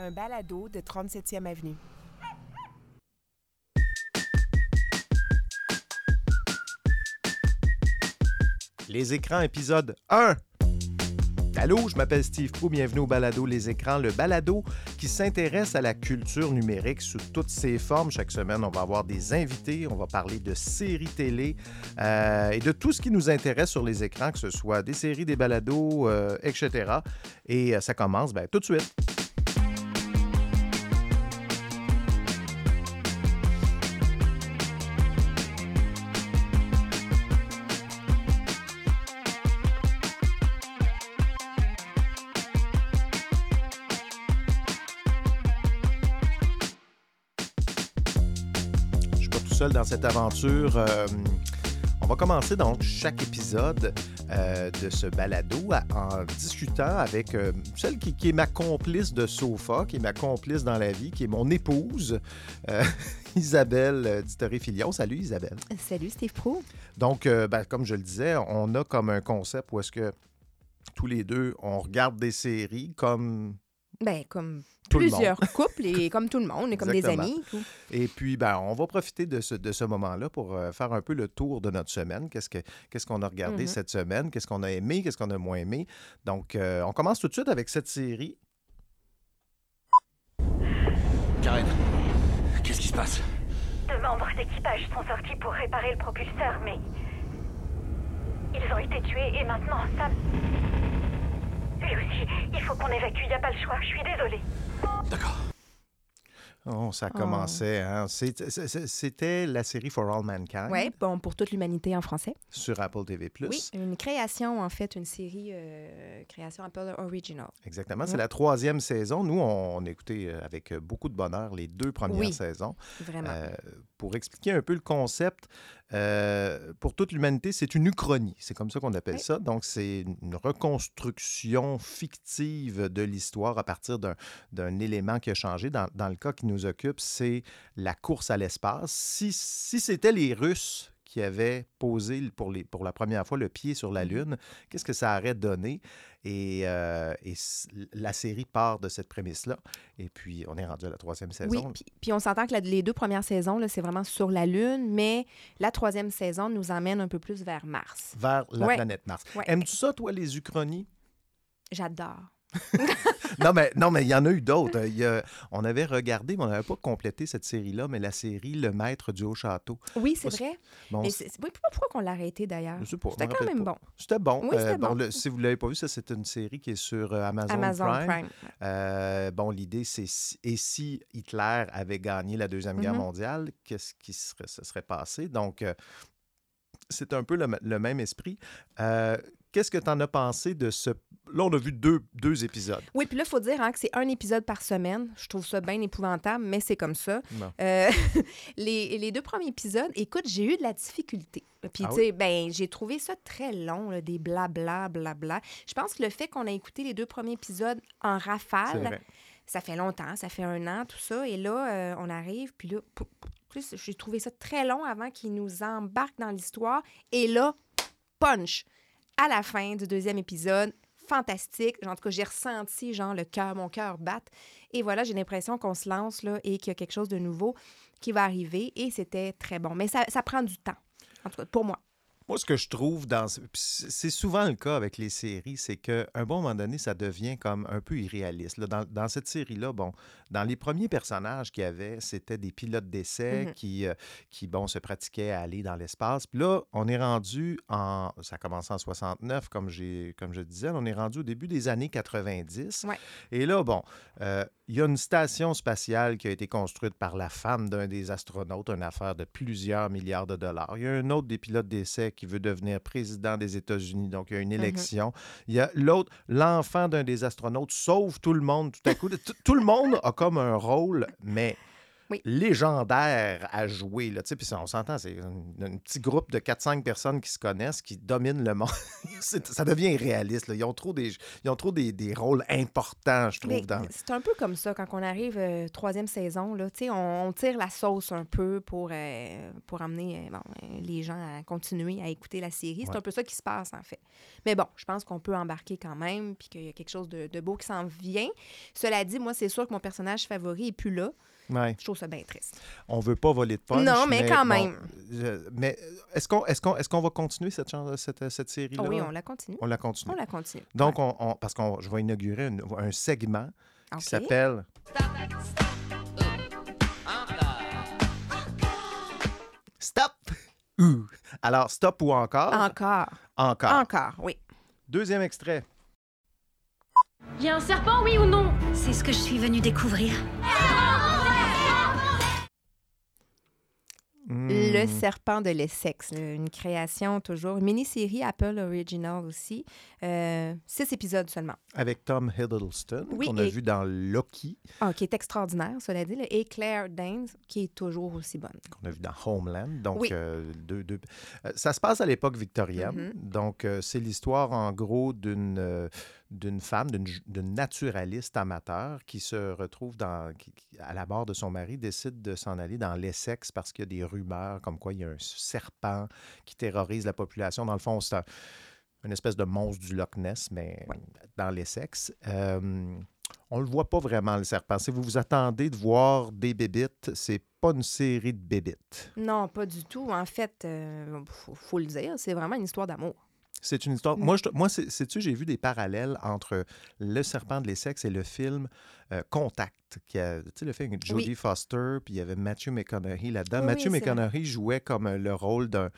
un balado de 37e Avenue. Les écrans, épisode 1. Allô, je m'appelle Steve Prou, bienvenue au Balado Les écrans, le balado qui s'intéresse à la culture numérique sous toutes ses formes. Chaque semaine, on va avoir des invités, on va parler de séries télé euh, et de tout ce qui nous intéresse sur les écrans, que ce soit des séries, des balados, euh, etc. Et euh, ça commence ben, tout de suite. Seul dans cette aventure. Euh, on va commencer donc chaque épisode euh, de ce balado à- en discutant avec euh, celle qui, qui est ma complice de sofa, qui est ma complice dans la vie, qui est mon épouse, euh, Isabelle Dittori-Filion. Salut Isabelle. Salut Steve Pro. Donc, ben, comme je le disais, on a comme un concept où est-ce que tous les deux, on regarde des séries comme Ben, comme tout plusieurs couples et comme tout le monde et comme des amis. tout. Et puis, ben, on va profiter de ce, de ce moment-là pour euh, faire un peu le tour de notre semaine. Qu'est-ce que- qu'est-ce qu'on a regardé Mhm. cette semaine? Qu'est-ce qu'on a aimé? Qu'est-ce qu'on a moins aimé? Donc, euh, on commence tout de suite avec cette série. Karen, qu'est-ce qui se passe? Deux membres d'équipage sont sortis pour réparer le propulseur, mais. Ils ont été tués et maintenant Sam. Lui aussi, il faut qu'on évacue, y a pas le choix, je suis désolée. D'accord. Oh, ça commençait. hein. C'était la série For All Mankind Ouais, bon, pour toute l'humanité en français. sur Apple TV+. Oui, une création, en fait, une série euh, création Apple Original. Exactement. C'est la troisième saison. Nous, on, écouté euh, avec beaucoup de bonheur les deux premières Oui. saisons. Vraiment. Euh, pour expliquer un peu le concept, euh, pour toute l'humanité, c'est une uchronie. C'est comme ça qu'on appelle Oui. ça. Donc, c'est une reconstruction fictive de l'histoire à partir d'un- d'un élément qui a changé. Dans, dans le cas qui nous occupe, c'est la course à l'espace. Si, si c'était les Russes qui avaient posé pour, les, pour la première fois le pied sur la Lune, qu'est-ce que ça aurait donné? Et, euh, et la série part de cette prémisse-là. Et puis, on est rendu à la troisième saison. Oui, puis, puis on s'entend que la- les deux premières saisons, c'est vraiment sur la Lune, mais la troisième saison nous emmène un peu plus vers Mars. vers la Ouais. planète Mars. Ouais. Aimes-tu ça, toi, les uchronies? J'adore. non, mais non, mais il y en a eu d'autres. A- on avait regardé, mais on n'avait pas complété cette série-là, mais la série Le Maître du Haut-Château. Oui, c'est vrai. Bon, Mais oui, pourquoi qu'on l'a arrêté d'ailleurs? C'était quand même pas. bon. C'était bon. Oui, c'était bon. le- si vous ne l'avez pas vu, ça, c'est une série qui est sur euh, Amazon, Amazon Prime. Prime. Euh, bon, l'idée, c'est si, et si Hitler avait gagné la Deuxième Guerre Mhm. mondiale, qu'est-ce qui serait, se serait passé? Donc, euh, c'est un peu le, le même esprit. Qu'est-ce que tu en as pensé de ce... Là, on a vu deux, deux épisodes. Oui, puis là, il faut dire hein, que c'est un épisode par semaine. Je trouve ça bien épouvantable, mais c'est comme ça. Euh, les, les deux premiers épisodes, écoute, j'ai eu de la difficulté. Puis, Ah tu sais, ben, j'ai trouvé ça très long, là, des blabla, blabla. Je pense que le fait qu'on a écouté les deux premiers épisodes en rafale, ça fait longtemps, ça fait un an, tout ça. Et là, euh, on arrive, puis là, j'ai trouvé ça très long avant qu'ils nous embarquent dans l'histoire. Et là, punch! À la fin du deuxième épisode, fantastique. En tout cas, j'ai ressenti, genre, le cœur, mon cœur battre. Et voilà, j'ai l'impression qu'on se lance, là, et qu'il y a quelque chose de nouveau qui va arriver. Et c'était très bon. Mais ça, ça prend du temps, en tout cas, pour moi. Moi, ce que je trouve dans. C'est souvent le cas avec les séries, c'est qu'à un bon moment donné, ça devient comme un peu irréaliste. Là, dans, dans cette série-là, bon, dans les premiers personnages qu'il y avait, c'était des pilotes d'essai Mhm. qui, euh, qui, bon, se pratiquaient à aller dans l'espace. Puis là, on est rendu en. Ça a commencé en 69, comme, comme je disais. On est rendu au début des années 90. Ouais. Et là, bon, euh, il y a une station spatiale qui a été construite par la femme d'un des astronautes, une affaire de plusieurs milliards de dollars. Il y a un autre des pilotes d'essai qui veut devenir président des États-Unis, donc il y a une élection. Il y a l'autre, l'enfant d'un des astronautes sauve tout le monde tout à coup. tout, tout le monde a comme un rôle, mais Oui. légendaires à jouer. Là, tu sais, puis on s'entend, c'est un, un petit groupe de 4-5 personnes qui se connaissent, qui dominent le monde. C'est- ça devient réaliste. là. Ils ont trop des, ils ont trop des, des rôles importants, je trouve. Dans... C'est un peu comme ça quand on arrive euh, troisième saison. Là, Tu sais, on, on tire la sauce un peu pour, euh, pour amener euh, bon, euh, les gens à continuer à écouter la série. C'est Ouais. un peu ça qui se passe, en fait. Mais bon, je pense qu'on peut embarquer quand même, puis qu'il y a quelque chose de, de beau qui s'en vient. Cela dit, moi, c'est sûr que mon personnage favori est plus là. Ouais. Je trouve ça bien triste. On veut pas voler de punch. Non, mais quand même. je- mais est-ce qu'on est qu'on est qu'on va continuer cette, cette, cette série-là? Oui, on la continue. On la continue. On la continue. Donc, Ouais. on, on- parce qu'on je vais inaugurer une- un segment qui s'appelle Stop! Ouh. Alors, stop ou encore? Encore. Encore. Encore, oui. Deuxième extrait. Il y a un serpent, oui ou non? C'est ce que je suis venue découvrir. Le Hmm. serpent de l'Essex, une création toujours, une mini-série Apple Original aussi. Euh, six épisodes seulement. Avec Tom Hiddleston, Oui, qu'on a vu dans Loki, Ah, qui est extraordinaire, cela dit. là, Et Claire Danes, qui est toujours aussi bonne. qu'on a vu dans Homeland. Donc, Oui. euh, deux- deux- euh, ça se passe à l'époque victorienne. Mhm. Donc, c'est l'histoire, en gros, d'une d'une femme, d'une naturaliste amateur qui se retrouve dans, qui- à la mort de son mari, décide de s'en aller dans l'Essex parce qu'il y a des rumeurs comme quoi il y a un serpent qui terrorise la population. Dans le fond, c'est un- une espèce de monstre du Loch Ness, mais dans l'Essex. Euh, on le voit pas vraiment, le serpent. Si vous vous attendez de voir des bébites, c'est pas une série de bébites. Non, pas du tout. En fait, il faut, faut le dire, c'est vraiment une histoire d'amour. C'est une histoire. Mm. Moi, je, moi c'est- sais-tu, j'ai vu des parallèles entre Le Serpent de l'Essex et le film euh, Contact. Qui a, tu sais, le film avec Jodie Oui. Foster, puis il y avait Matthew McConaughey là-dedans. Oui, Matthew oui, c'est vrai. McConaughey jouait comme euh, le rôle d'un,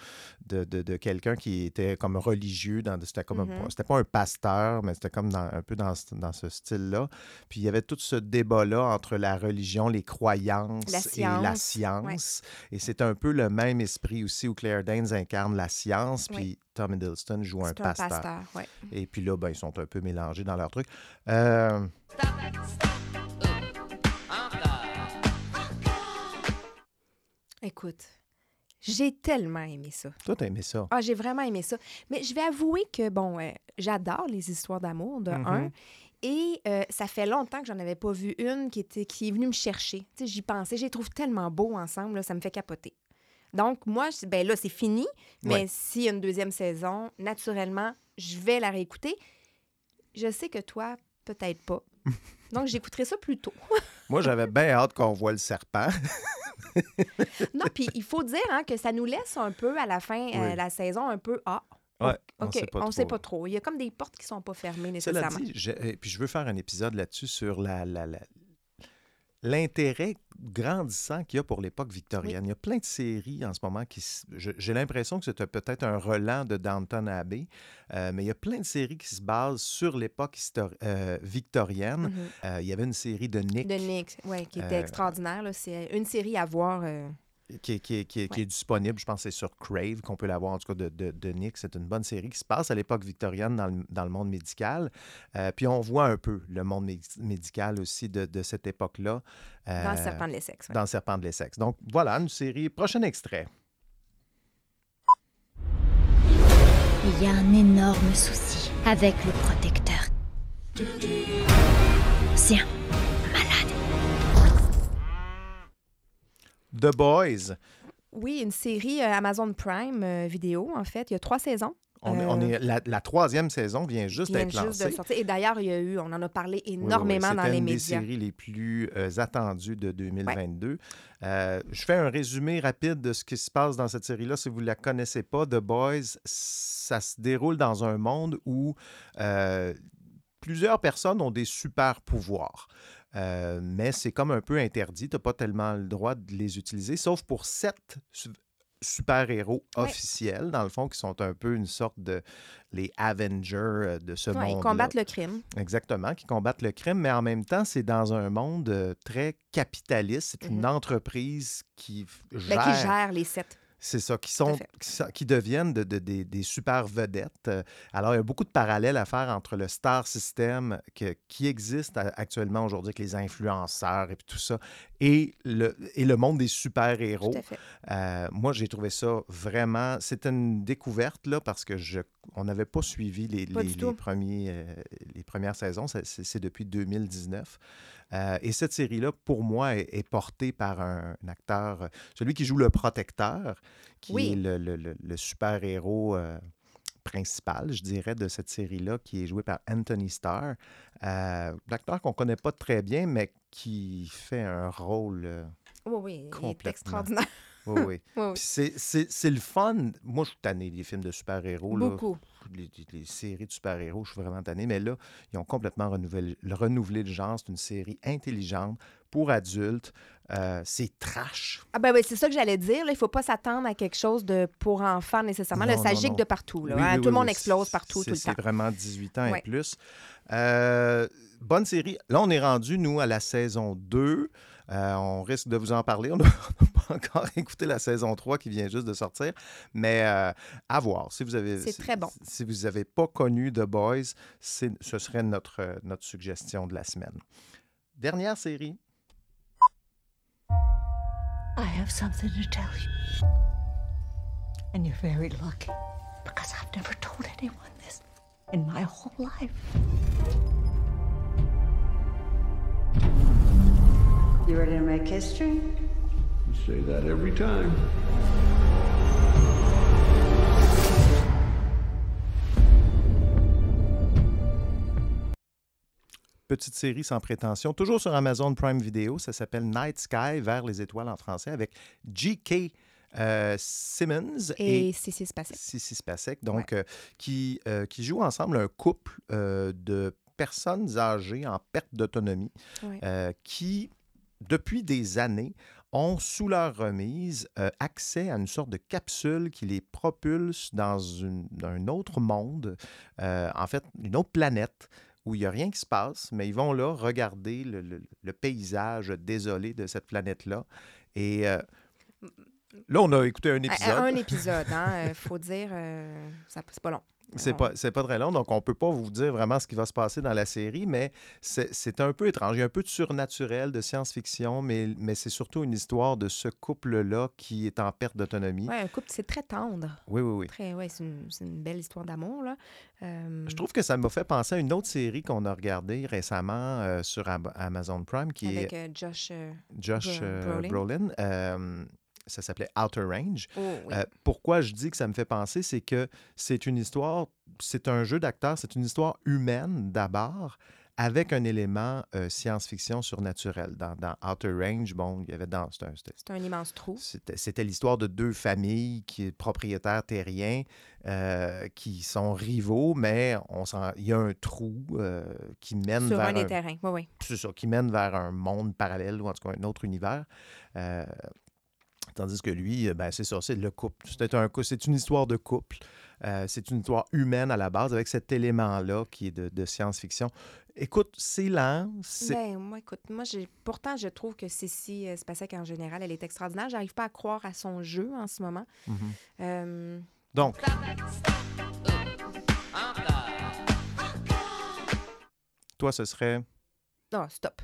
de, de- de quelqu'un qui était comme religieux. Dans, c'était, comme un- Mhm. c'était pas un pasteur, mais c'était comme dans- un peu dans, ce- dans ce style-là. Puis il y avait tout ce débat-là entre la religion, les croyances La et la science. Et c'est un peu le même esprit aussi où Claire Danes incarne la science, Oui. puis Tom Hiddleston joue un C'est un pasteur. pasteur, ouais. Et puis là, ben, ils sont un peu mélangés dans leur truc. Euh, Écoute, j'ai tellement aimé ça. toi, t'as aimé ça? Ah, j'ai vraiment aimé ça. Mais je vais avouer que, bon, euh, j'adore les histoires d'amour, de Mhm. un. Et euh, ça fait longtemps que j'en avais pas vu une qui, était, qui est venue me chercher. Tu sais, j'y pensais. Je les trouve tellement beaux ensemble, là, ça me fait capoter. Donc, moi, je- ben là, c'est fini. Mais Ouais. s'il y a une deuxième saison, naturellement, je vais la réécouter. Je sais que toi, peut-être pas. Donc, j'écouterai ça plus tôt. Moi, j'avais bien hâte qu'on voit le serpent. Non, puis il faut dire hein, que ça nous laisse un peu à la fin, euh, Oui. la saison, un peu Ah, Ouais, on OK, sait pas on trop. sait pas trop. Il y a comme des portes qui sont pas fermées Cela nécessairement. dit, je- et puis je veux faire un épisode là-dessus sur la, la- la- l'intérêt grandissant qu'il y a pour l'époque victorienne. Il y a plein de séries en ce moment qui... J'ai l'impression que c'était peut-être un relan de Downton Abbey, euh, mais il y a plein de séries qui se basent sur l'époque euh, victorienne. Mhm. Euh, il y avait une série de Nick De Nick, ouais, qui était extraordinaire. C'est une série à voir. Qui, est- qui est- qui est- qui est disponible, je pense que c'est sur Crave qu'on peut l'avoir, en tout cas de, de, de Nick. C'est une bonne série qui se passe à l'époque victorienne dans le, dans le monde médical. Euh, puis on voit un peu le monde mé- médical aussi de, de cette époque-là. euh, dans le serpent de l'Essex. ouais. Dans le serpent de l'Essex. Donc voilà, une série. Prochain extrait. Il y a un énorme souci avec le protecteur. C'est The Boys. Oui, une série euh, Amazon Prime euh, vidéo, en fait. Il y a trois saisons. On, est- Euh, on est, la, la troisième saison vient juste d'être juste de lancée. sortir. Et d'ailleurs, il y a eu, on en a parlé Oui, oui, oui. énormément dans les une médias. des séries les plus euh, attendues de 2022. Euh, je fais un résumé rapide de ce qui se passe dans cette série-là. Si vous ne la connaissez pas, The Boys, ça se déroule dans un monde où plusieurs personnes ont des super pouvoirs. Euh, mais c'est comme un peu interdit. Tu n'as pas tellement le droit de les utiliser, sauf pour sept su- super-héros officiels, dans le fond, qui sont un peu une sorte de les Avengers euh, de ce Ouais, monde. ils combattent le crime. Exactement, qui combattent le crime, mais en même temps, c'est dans un monde euh, très capitaliste. C'est une Mhm. entreprise qui Ben, gère. qui gère les sept. C'est ça, qui, sont, qui, deviennent de- de- des- des super vedettes. Euh, Alors, il y a beaucoup de parallèles à faire entre le star system que- qui existe actuellement aujourd'hui avec les influenceurs et puis tout ça, et le, et le monde des super-héros. Euh, moi, j'ai trouvé ça vraiment. C'était une découverte, là, parce que je on n'avait pas suivi les, Pas les- premiers, euh, les premières saisons. C'est c'est depuis 2019. Euh, et cette série-là, pour moi, est, est portée par un, un acteur, euh, celui qui joue le protecteur, qui Oui. est le, le- le- le super-héros euh, principal, je dirais, de cette série-là, qui est joué par Anthony Starr. Euh, l'acteur qu'on connaît pas très bien, mais qui fait un rôle. euh, Oui, oui, il est Complètement. extraordinaire. Oui, oui. Oui, oui. Puis c'est- c'est c'est le fun. Moi, je suis tanné des films de super-héros. là. Beaucoup. Les, séries de super-héros, je suis vraiment tanné. Mais là, ils ont complètement renouvelé, le- renouvelé le genre. C'est une série intelligente pour adultes. Euh, c'est trash. Ah ben oui, c'est ça que j'allais dire. là. Il ne faut pas s'attendre à quelque chose de pour enfants nécessairement. Là, Non, ça non, gigue non. de partout. là, Oui, hein. oui, Tout le monde explose partout, C'est- tout le C'est temps. vraiment 18 ans et plus. Euh, bonne série. Là, on est rendu, nous, à la saison 2. Euh, on risque de vous en parler. On n'a pas encore écouté la saison 3 qui vient juste de sortir. Mais euh, à voir. Si vous avez, C'est si- très bon. Si vous n'avez pas connu The Boys, c'est- ce serait notre, euh, notre suggestion de la semaine. Dernière série. I have something to tell you. And you're very lucky because I've never told anyone this in my whole life. You ready to make history? You say that every time. Petite série sans prétention, toujours sur Amazon Prime Video. Ça s'appelle Night Sky, vers les étoiles en français, avec G.K. euh, Simmons et, Et c'est passé. Sissi Spacek, donc, euh, qui, euh, qui jouent ensemble un couple euh, de personnes âgées en perte d'autonomie Ouais. euh, qui, depuis des années, ont sous leur remise euh, accès à une sorte de capsule qui les propulse dans une- un autre monde, euh, en fait, une autre planète où il n'y a rien qui se passe, mais ils vont là regarder le, le- le paysage désolé de cette planète-là. Et euh, là, on a écouté un À- à épisode. Un épisode, hein. Il faut dire, ça c'est pas long. C'est On- pas, pas très long, donc on peut pas vous dire vraiment ce qui va se passer dans la série, mais c'est un peu étrange. Il y a un peu de surnaturel, de science-fiction, mais, mais c'est surtout une histoire de ce couple-là qui est en perte d'autonomie. Ouais, un couple, c'est très tendre. Oui, oui, oui. Très, ouais, c'est une, une belle histoire d'amour, là. Euh, Je trouve que ça m'a fait penser à une autre série qu'on a regardée récemment euh, sur Am- Amazon Prime, qui avec est euh, Josh. euh, Josh Bro- Brolin. Brolin. Ça s'appelait Outer Range. oh, oui. Euh, pourquoi je dis que ça me fait penser, c'est que c'est une histoire, c'est un jeu d'acteur, c'est une histoire humaine d'abord, avec un élément euh, science-fiction surnaturel. Dans, dans Outer Range, bon, il y avait dans. c'était un- c'était- c'est un immense trou. C'était l'histoire de deux familles qui propriétaires terriens euh, qui sont rivaux, mais on il y a un trou euh, qui mène Sur vers un des terrains. Oui, oui. c'est ça, qui mène vers un monde parallèle ou en tout cas un autre univers. Tandis que lui, euh, ben, c'est ça, c'est le couple. C'est un une histoire de couple. Euh, c'est une histoire humaine à la base avec cet élément-là qui est de, de science-fiction. Écoute, c'est lent. c'est- Ben, moi, écoute, moi, j'ai, pourtant, je trouve que Cécile euh, Spacek, en général, elle est extraordinaire. J'arrive pas à croire à son jeu en ce moment. Mhm. Euh, Donc, toi, ce serait Non, stop.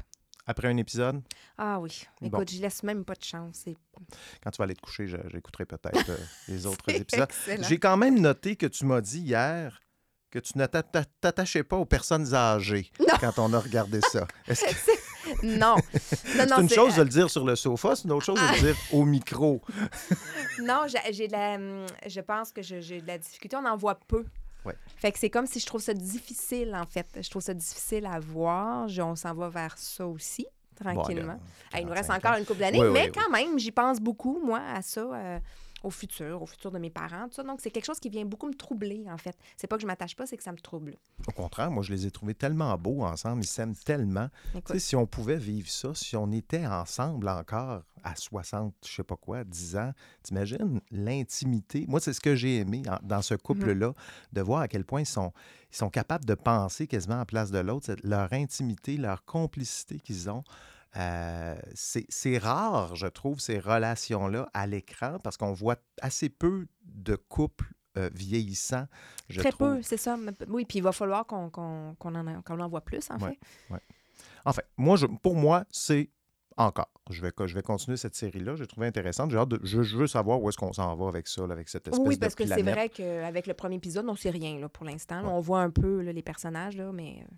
Après un épisode, Ah oui. Écoute, Bon. je laisse même pas de chance. Quand tu vas aller te coucher, j'écouterai peut-être euh, les autres épisodes. J'ai quand même noté que tu m'as dit hier que tu ne t'atta- t'attachais pas aux personnes âgées Non. quand on a regardé ça. Est-ce que Non. Non, c'est non, une c'est- chose de le dire sur le sofa, c'est une autre chose de le dire au micro. Non, j'ai, la, hum, je pense que j'ai de la difficulté. On en voit peu. Ouais. Fait que c'est comme si je trouve ça difficile, en fait. Je trouve ça difficile à voir. Je- on s'en va vers ça aussi, tranquillement. Bon, il nous 45 reste ans. encore une couple d'années, Oui, mais oui. quand même, j'y pense beaucoup, moi, à ça, euh, au futur, au futur de mes parents, tout ça. Donc, c'est quelque chose qui vient beaucoup me troubler, en fait. C'est pas que je m'attache pas, c'est que ça me trouble. Au contraire, moi, je les ai trouvés tellement beaux ensemble, ils s'aiment tellement. Si on pouvait vivre ça, si on était ensemble encore à 60, je sais pas quoi, 10 ans, t'imagines l'intimité. Moi, c'est ce que j'ai aimé en- dans ce couple-là, de voir à quel point ils sont, ils sont capables de penser quasiment la place de l'autre, leur intimité, leur complicité qu'ils ont. Euh, c'est rare, je trouve, ces relations-là à l'écran parce qu'on voit assez peu de couples euh, vieillissants. Je Très trouve. peu, c'est ça. Oui, puis il va falloir qu'on en, en voit plus, en Ouais, fait. ouais. Enfin, moi, je, pour moi, c'est encore. Je vais, je vais continuer cette série-là. J'ai trouvé intéressante. J'ai hâte de- je, je veux savoir où est-ce qu'on s'en va avec ça, là, avec cette espèce Oui, de parce que c'est vrai qu'avec le premier épisode, on sait rien là, pour l'instant. Ouais. On voit un peu là, les personnages, là, mais euh,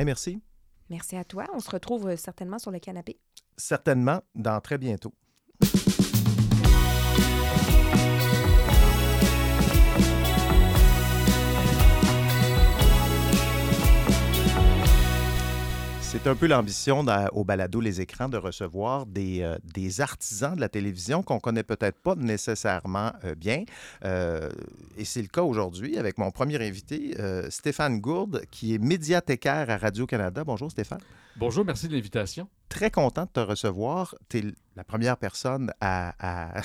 Hey, merci. Merci à toi. On se retrouve euh, certainement sur le canapé. Certainement dans très bientôt. C'est un peu l'ambition au balado Les Écrans de recevoir des, euh, des artisans de la télévision qu'on connaît peut-être pas nécessairement euh, bien. Euh, et c'est le cas aujourd'hui avec mon premier invité, Stéphane Gourde, qui est médiathécaire à Radio-Canada. Bonjour Stéphane. Bonjour, merci de l'invitation. Très content de te recevoir. Tu es la première personne à, à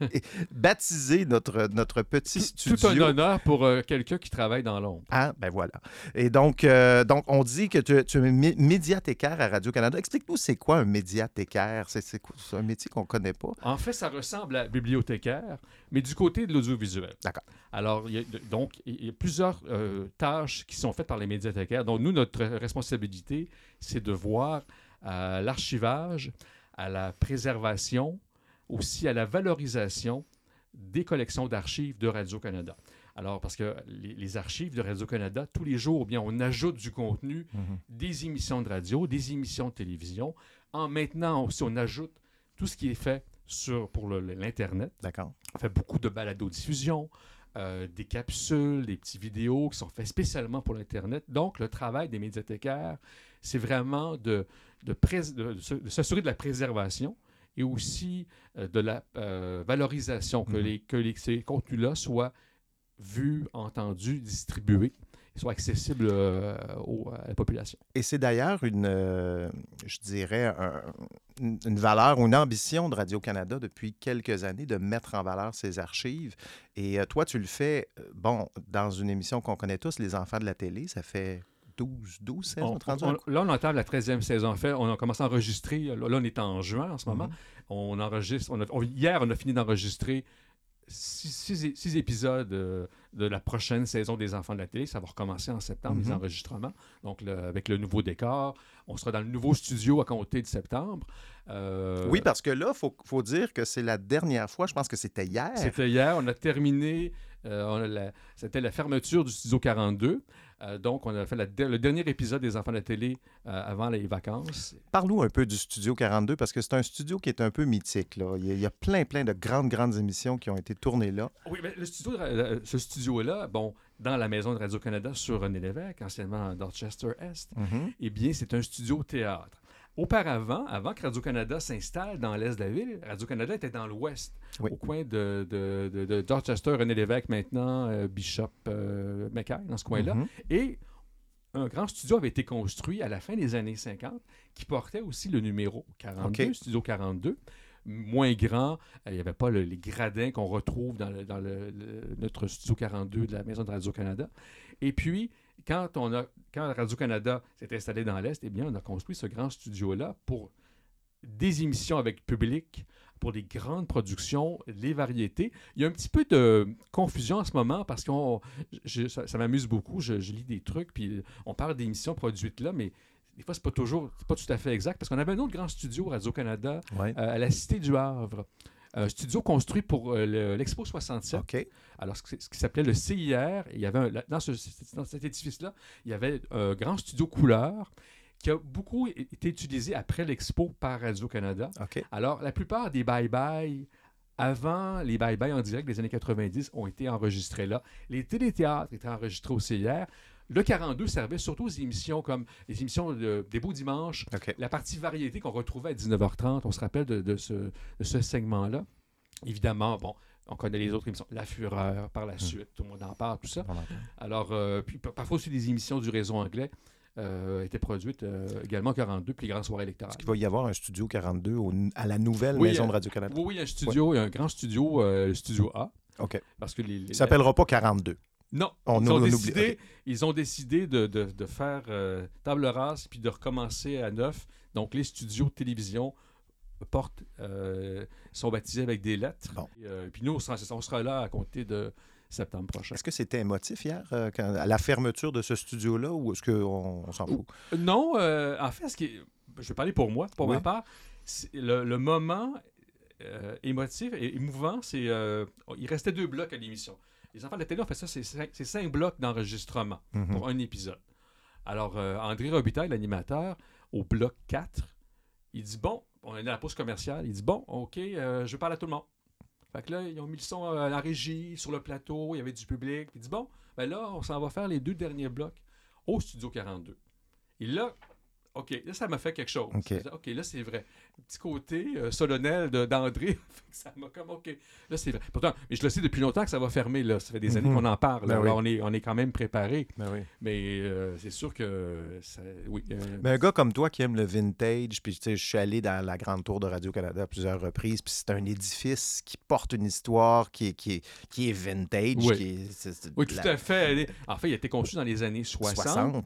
baptiser notre, notre petit studio. Tout un honneur pour euh, quelqu'un qui travaille dans l'ombre. Ah, ben voilà. Et donc, euh, donc on dit que tu, tu es mé- médiathécaire à Radio-Canada. Explique-nous, c'est quoi un médiathécaire? C'est un métier qu'on ne connaît pas? En fait, ça ressemble à bibliothécaire, mais du côté de l'audiovisuel. D'accord. Alors, il y a, donc, il y a plusieurs euh, tâches qui sont faites par les médiathécaires. Donc, nous, notre responsabilité, c'est de voir à l'archivage, à la préservation, aussi à la valorisation des collections d'archives de Radio-Canada. Alors, parce que les, les archives de Radio-Canada, tous les jours, eh bien, on ajoute du contenu, des émissions de radio, des émissions de télévision. En maintenant aussi, on ajoute tout ce qui est fait sur, pour l'Internet. D'accord. On fait beaucoup de balados-diffusion, euh, des capsules, des petits vidéos qui sont faits spécialement pour l'Internet. Donc, le travail des médiathécaires, c'est vraiment de, de, de- de s'assurer de la préservation et aussi euh, de la euh, valorisation, que, Mhm. les, que les- ces contenus-là soient vus, entendus, distribués, soient accessibles euh, au- à la population. Et c'est d'ailleurs une, euh, je dirais, un- une, valeur ou une ambition de Radio-Canada depuis quelques années de mettre en valeur ses archives. Et euh, toi, tu le fais, bon, dans une émission qu'on connaît tous, Les Enfants de la télé, ça fait 12, 12 saisons. On- 30 on- là, on entame la 13e saison. En fait, on a commencé à enregistrer. Là, là, on est en juin en ce moment. On enregistre. on a- hier, on a fini d'enregistrer six, six é- six épisodes euh, de la prochaine saison des Enfants de la télé. Ça va recommencer en septembre, les Mhm. enregistrements. Donc, le- avec le nouveau décor. On sera dans le nouveau studio à compter de septembre. Euh, Oui, parce que là, il faut, faut dire que c'est la dernière fois, je pense que c'était hier. C'était hier. On a terminé. euh, C'était la fermeture du studio 42. Euh, donc, on a fait la le dernier épisode des Enfants de la télé euh, avant les vacances. Parle-nous un peu du Studio 42 parce que c'est un studio qui est un peu mythique. Là. Il, y a, il y a plein, plein de grandes, grandes émissions qui ont été tournées là. Oui, mais le studio, euh, ce studio-là, bon, dans la maison de Radio-Canada sur René Lévesque, anciennement Dorchester-Est, Mhm. eh bien, c'est un studio théâtre. Auparavant, avant que Radio-Canada s'installe dans l'est de la ville, Radio-Canada était dans l'ouest, Oui. au coin de, de, de- de Dorchester, René Lévesque maintenant, euh, Bishop, euh, Mackay, dans ce coin-là. Mhm. Et un grand studio avait été construit à la fin des années 50 qui portait aussi le numéro 42, OK. studio 42. Moins grand, euh, il n'y avait pas le- les gradins qu'on retrouve dans, le- dans le- le- notre studio 42 de la maison de Radio-Canada. Et puis, quand, on a, quand Radio-Canada s'est installé dans l'Est, eh bien, on a construit ce grand studio-là pour des émissions avec public, pour des grandes productions, les variétés. Il y a un petit peu de confusion en ce moment parce que ça, ça m'amuse beaucoup. Je, je lis des trucs, puis on parle d'émissions produites là, mais des fois, c'est pas toujours, pas tout à fait exact parce qu'on avait un autre grand studio, Radio-Canada, Ouais. euh, à la Cité du Havre. Un studio construit pour euh, le- l'Expo 67. OK. Alors, ce qui, s'appelait le CIR, il y avait un- dans, ce- dans cet édifice-là, il y avait un grand studio couleur qui a beaucoup été utilisé après l'Expo par Radio-Canada. Alors, la plupart des bye-bye avant les bye-bye en direct des années 90 ont été enregistrés là. Les téléthéâtres étaient enregistrés au CIR. Le 42 servait surtout aux émissions comme les émissions de- des Beaux Dimanches, la partie variété qu'on retrouvait à 19h30. On se rappelle de, de ce, segment-là. Évidemment, bon, on connaît les autres émissions. La Fureur, par la suite, tout le monde en parle, tout ça. Alors, euh, puis pa- parfois aussi des émissions du réseau anglais euh, étaient produites euh, également au 42, puis les grandes soirées électorales. Il va y avoir un Studio 42 au- à la nouvelle Oui, maison de Radio-Canada. Oui, un studio, un grand studio, le studio A. OK. Parce que les, les- Il s'appellera pas 42. Non, On ils, ont on décidé, ok. ils ont décidé de, de- de faire euh, table rase puis de recommencer à neuf. Donc, les studios de télévision portent, euh, sont baptisés avec des lettres. Bon. Et, euh, puis nous, on sera, on sera là à compter de septembre prochain. Est-ce que c'était émotif hier, quand- à la fermeture de ce studio-là, ou est-ce qu'on on s'en fout? Non, en fait, ce qui est- je vais parler pour moi, pour Oui. ma part. Le, le moment euh, émotif et émouvant, c'est euh, il restait deux blocs à l'émission. Les enfants de la télé ont fait ça, c'est cinq, blocs d'enregistrement Mhm. pour un épisode. Alors, euh, André Robitaille, l'animateur, au bloc 4, il dit Bon, on est dans la pause commerciale, il dit Bon, OK, euh, je parle à tout le monde. Fait que là, ils ont mis le son à la régie, sur le plateau, il y avait du public. Il dit Bon, ben là, on s'en va faire les deux derniers blocs au Studio 42. Et là, OK, là, ça m'a fait quelque chose. OK. Je dis, OK, là, c'est vrai. Un petit côté euh, solennel d'André, ça m'a comme OK. Là, c'est vrai. Pourtant, mais je le sais depuis longtemps que ça va fermer. Là. Ça fait des années Mhm. qu'on en parle. Ben oui. on, est, on est quand même préparé. Ben oui. Mais euh, c'est sûr que. ça- oui. euh, Mais un gars comme toi qui aime le vintage, puis je suis allé dans la grande tour de Radio-Canada à plusieurs reprises, puis c'est un édifice qui porte une histoire qui est, qui est, qui est vintage. Oui. Qui est, oui, tout la- à fait. En fait, il a été conçu dans les années 60.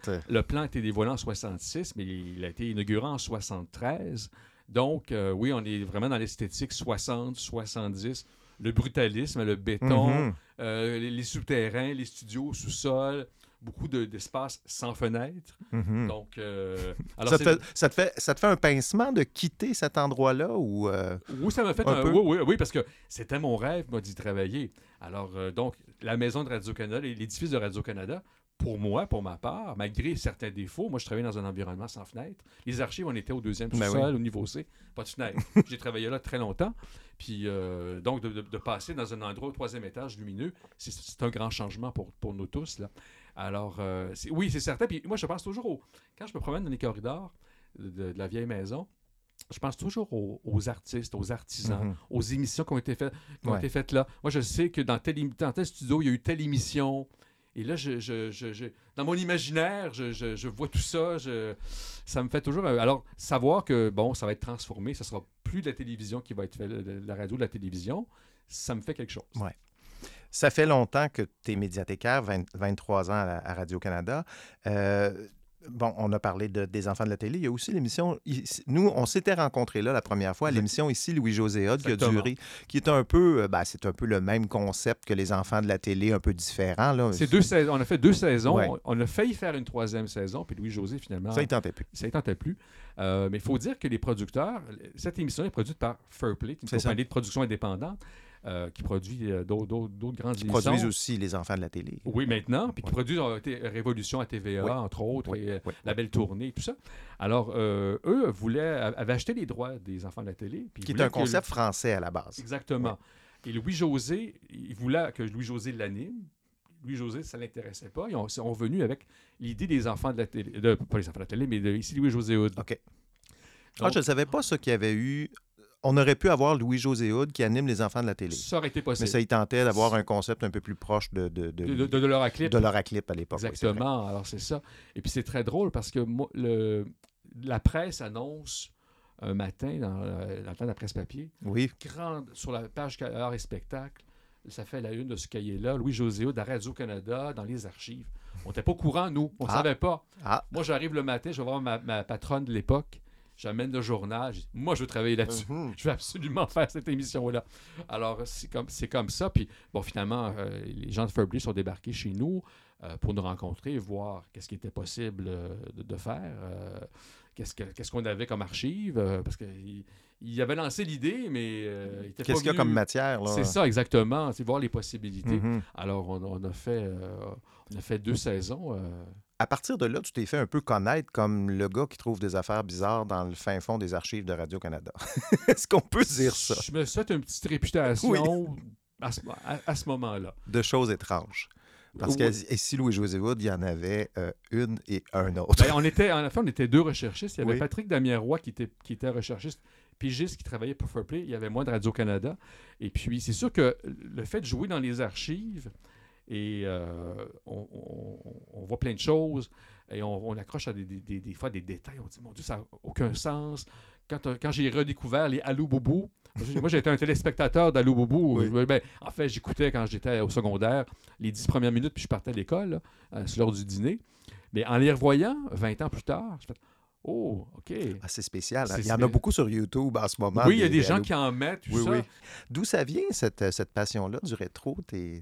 60. Le plan a été dévoilé en 66, mais il a été inauguré en 73. Donc, euh, oui, on est vraiment dans l'esthétique 60, 70. Le brutalisme, le béton, Mhm. euh, les, les souterrains, les studios, sous-sol, beaucoup de- d'espaces sans fenêtres. Mhm. Donc, euh, alors ça, te fait, ça, te fait, ça te fait un pincement de quitter cet endroit-là ou euh, Oui, ça m'a fait Un un. peu? Oui, oui, oui, parce que c'était mon rêve, moi, d'y travailler. Alors, euh, donc, la maison de Radio-Canada, l'édifice de Radio-Canada, pour moi, pour ma part, malgré certains défauts, moi, je travaillais dans un environnement sans fenêtre. Les archives, on était au deuxième Ben sous-sol, oui. au niveau C, pas de fenêtre. J'ai travaillé là très longtemps. Puis, euh, donc, de, de- de passer dans un endroit au troisième étage lumineux, c'est- un grand changement pour, pour nous tous. Là. Alors, euh, oui, c'est certain. Puis, moi, je pense toujours au. Quand je me promène dans les corridors de, de la vieille maison, je pense toujours aux, aux artistes, aux artisans, Mhm. aux émissions qui ont été faites, qui ont Ouais. été faites là. Moi, je sais que dans tel, dans tel studio, il y a eu telle émission. Et là, je, je- je- dans mon imaginaire, je, vois tout ça. ça me fait toujours. euh, Alors, savoir que, bon, ça va être transformé, ça sera plus de la télévision qui va être fait, de de la radio, de la télévision, ça me fait quelque chose. Ouais. Ça fait longtemps que tu es médiathécaire, 20 23 ans à Radio-Canada. Euh, bon, on a parlé de- des enfants de la télé. Il y a aussi l'émission. Nous, on s'était rencontrés là la première fois l'émission ici, Louis-José Hod, qui a duré, qui est un peu. euh, ben, c'est un peu le même concept que les enfants de la télé, un peu différent. Là. C'est deux saisons. On a fait deux saisons. Ouais. On, a failli faire une troisième saison. Puis Louis-José, finalement. Ça, il tentait plus. Ça ne tentait plus. Euh, mais il faut dire que les producteurs, cette émission est produite par Fairplay, qui est une ça. compagnie de production indépendante euh, qui produit euh, d'autres- grandes Ils émissions. produisent aussi les enfants de la télé. Oui, maintenant. Puis qui produisent euh, Révolution à TVA, Oui. entre autres, Oui, et oui, La Belle Tournée, tout ça. Alors, euh, eux voulaient, avaient acheté les droits des enfants de la télé. puis Qui est un que- concept français à la base. Exactement. Et Louis-José, il voulait que Louis-José l'anime. Louis-José, ça ne l'intéressait pas. Ils ont- sont venus avec l'idée des enfants de la télé. De, pas les enfants de la télé, mais de, ici Louis-José Hood. OK. Ah, Donc, je ne savais pas ça qu'il y avait eu. On aurait pu avoir Louis-José Hood qui anime les enfants de la télé. Ça aurait été Mais possible. ça, il tentait d'avoir un concept un peu plus proche de, de, de, de, l'Euraclip à l'époque. oui. Exactement. Alors, c'est ça. Et puis, c'est très drôle parce que moi, le, la presse annonce un matin, dans, euh, dans le temps de la presse papier, Oui, grande, sur la page art et spectacle, ça fait la une de ce cahier-là, Louis-José Hood à Radio-Canada, dans les archives. On n'était pas au courant, nous. On ne Ah. savait pas. Ah. Moi, j'arrive le matin, je vais voir ma, ma patronne de l'époque. J'amène le journal. je dis, moi, je veux travailler là-dessus. Mhm. Je veux absolument faire cette émission-là. Alors, c'est comme, c'est comme ça. Puis, bon, finalement, euh, les gens de Fairplay sont débarqués chez nous euh, pour nous rencontrer, voir qu'est-ce qui était possible euh, de, de faire, qu'est-ce, que- qu'est-ce qu'on avait comme archive, parce qu'il il avait lancé l'idée, mais euh, il était Qu'est-ce qu'il y a comme matière? là? C'est ça, exactement. C'est voir les possibilités. Mhm. Alors, on, on a fait, euh, on a fait deux saisons. euh, À partir de là, tu t'es fait un peu connaître comme le gars qui trouve des affaires bizarres dans le fin fond des archives de Radio-Canada. Est-ce qu'on peut dire ça? Je me fait une petite réputation Oui. à ce, moment-là. De choses étranges. Parce Oui. que ici, Louis-José Wood, il y en avait euh, une et un autre? Ben, on était, en fait, on était deux recherchistes. Il y avait Oui. Patrick Damien-Roy qui était, qui était recherchiste, pigiste qui travaillait pour Fairplay. Il y avait moi de Radio-Canada. Et puis, c'est sûr que le fait de jouer dans les archives, et euh, on, on- on voit plein de choses, et on, on accroche à des, des- des- des fois des détails. On dit, mon Dieu, ça n'a aucun sens. Quand, euh, quand j'ai redécouvert les Allô Bobo, Moi, j'étais un téléspectateur d'Allô Boubou. Ben, en fait, j'écoutais quand j'étais au secondaire les dix premières minutes, puis je partais à l'école, là, euh, c'est l'heure du dîner. Mais en les revoyant, 20 ans plus tard, je fais Oh, OK. Ah, c'est spécial. hein. Il y en a beaucoup sur YouTube en ce moment. Oui, il y a des des gens qui en mettent, tout Oui, ça. oui. D'où ça vient, cette, cette passion-là du rétro?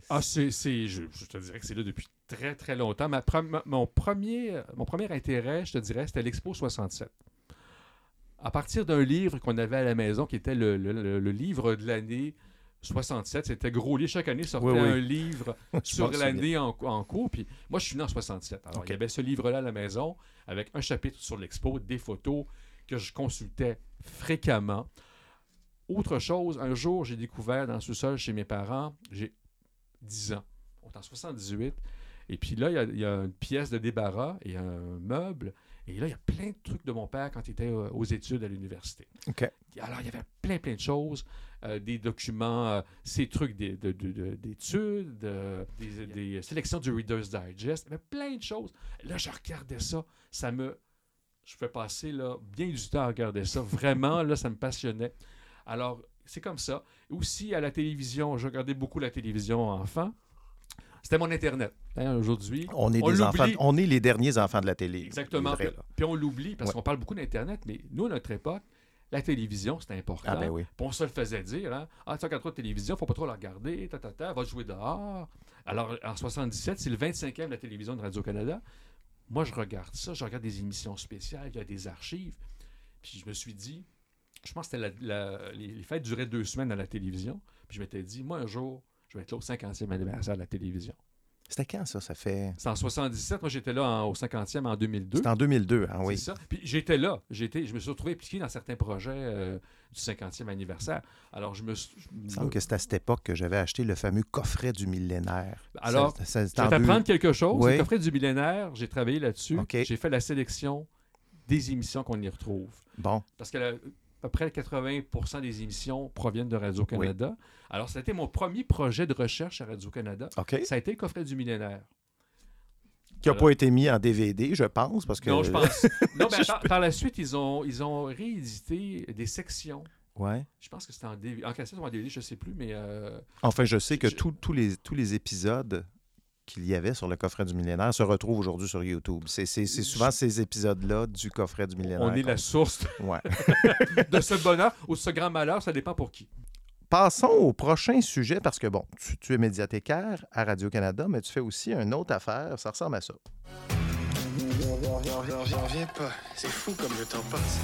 Ah, c'est, je, je te dirais que c'est là depuis très, très longtemps. Ma- mon, premier, mon premier intérêt, je te dirais, c'était l'Expo 67. À partir d'un livre qu'on avait à la maison, qui était le, le- le- le livre de l'année 67, c'était gros livre. Chaque année sortait Oui, oui. un livre sur l'année en, en cours. Puis moi, je suis né en 67. Alors, OK. il y avait ce livre-là à la maison, avec un chapitre sur l'expo, des photos que je consultais fréquemment. Autre chose, un jour, j'ai découvert dans le sous-sol chez mes parents, j'ai 10 ans. On est en 78. Et puis là, il y a- il y, a une pièce de débarras et un meuble. Et là, il y a plein de trucs de mon père quand il était euh, aux études à l'université. OK. Alors, il y avait plein, plein de choses. euh, des documents, euh, ces trucs des- de- de- de- d'études, euh, des, des sélections du Reader's Digest. Il y avait plein de choses. Là, je regardais ça. Ça me... Je fais passer là, bien du temps à regarder ça. Vraiment, là, ça me passionnait. Alors, c'est comme ça. Aussi, à la télévision, je regardais beaucoup la télévision enfant. C'était mon Internet. Hein, Aujourd'hui, On est, des l'oublie. enfants, on est les derniers enfants de la télé. Exactement. Puis, on l'oublie parce Ouais. qu'on parle beaucoup d'Internet, mais nous, à notre époque, la télévision, c'était important. Ah, ben oui. Puis on se le faisait dire. Hein? Ah, tu regardes trop de télévision, faut pas trop la regarder, ta, ta, ta, va jouer dehors. Alors, en 77, c'est le 25e de la télévision de Radio-Canada. Moi, je regarde ça, je regarde des émissions spéciales, il y a des archives. Puis je me suis dit, je pense que c'était la- la- les, les fêtes duraient deux semaines à la télévision. Puis je m'étais dit, moi, un jour, je vais être là au 50e anniversaire de la télévision. C'était quand ça? Ça fait. C'est en 77. Moi, j'étais là en- au 50e en 2002. C'était en 2002, hein, oui. C'est ça. Puis j'étais là. J'étais, je me suis retrouvé impliqué dans certains projets euh, du 50e anniversaire. Alors, je me suis. Il me- semble que c'est à cette époque que j'avais acheté le fameux coffret du millénaire. Alors, Ça- ça- je vais deux- t'apprendre quelque chose. Oui. Le coffret du millénaire, j'ai travaillé là-dessus. J'ai fait la sélection des émissions qu'on y retrouve. Bon, Parce que la- à peu près 80 des émissions proviennent de Radio-Canada. Alors, ça a été mon premier projet de recherche à Radio-Canada. Ça a été le coffret du millénaire. Qui n'a pas été mis en DVD, je pense, parce que. Non, je pense. Non, par, par la suite, ils ont, ils ont réédité des sections. Ouais. Je pense que c'était en, DVD en cassette ou en DVD, je ne sais plus, mais euh, Enfin, je sais que Je- les, tous les épisodes qu'il y avait sur le coffret du millénaire se retrouvent aujourd'hui sur YouTube. C'est c'est- c'est souvent ces épisodes-là du coffret du millénaire. on est la source Ouais. de ce bonheur ou de ce grand malheur, ça dépend pour qui. Passons au prochain sujet parce que, bon, tu, tu es médiathécaire à Radio-Canada, mais tu fais aussi une autre affaire. Ça ressemble à ça. J'en reviens pas. C'est fou comme le temps passe.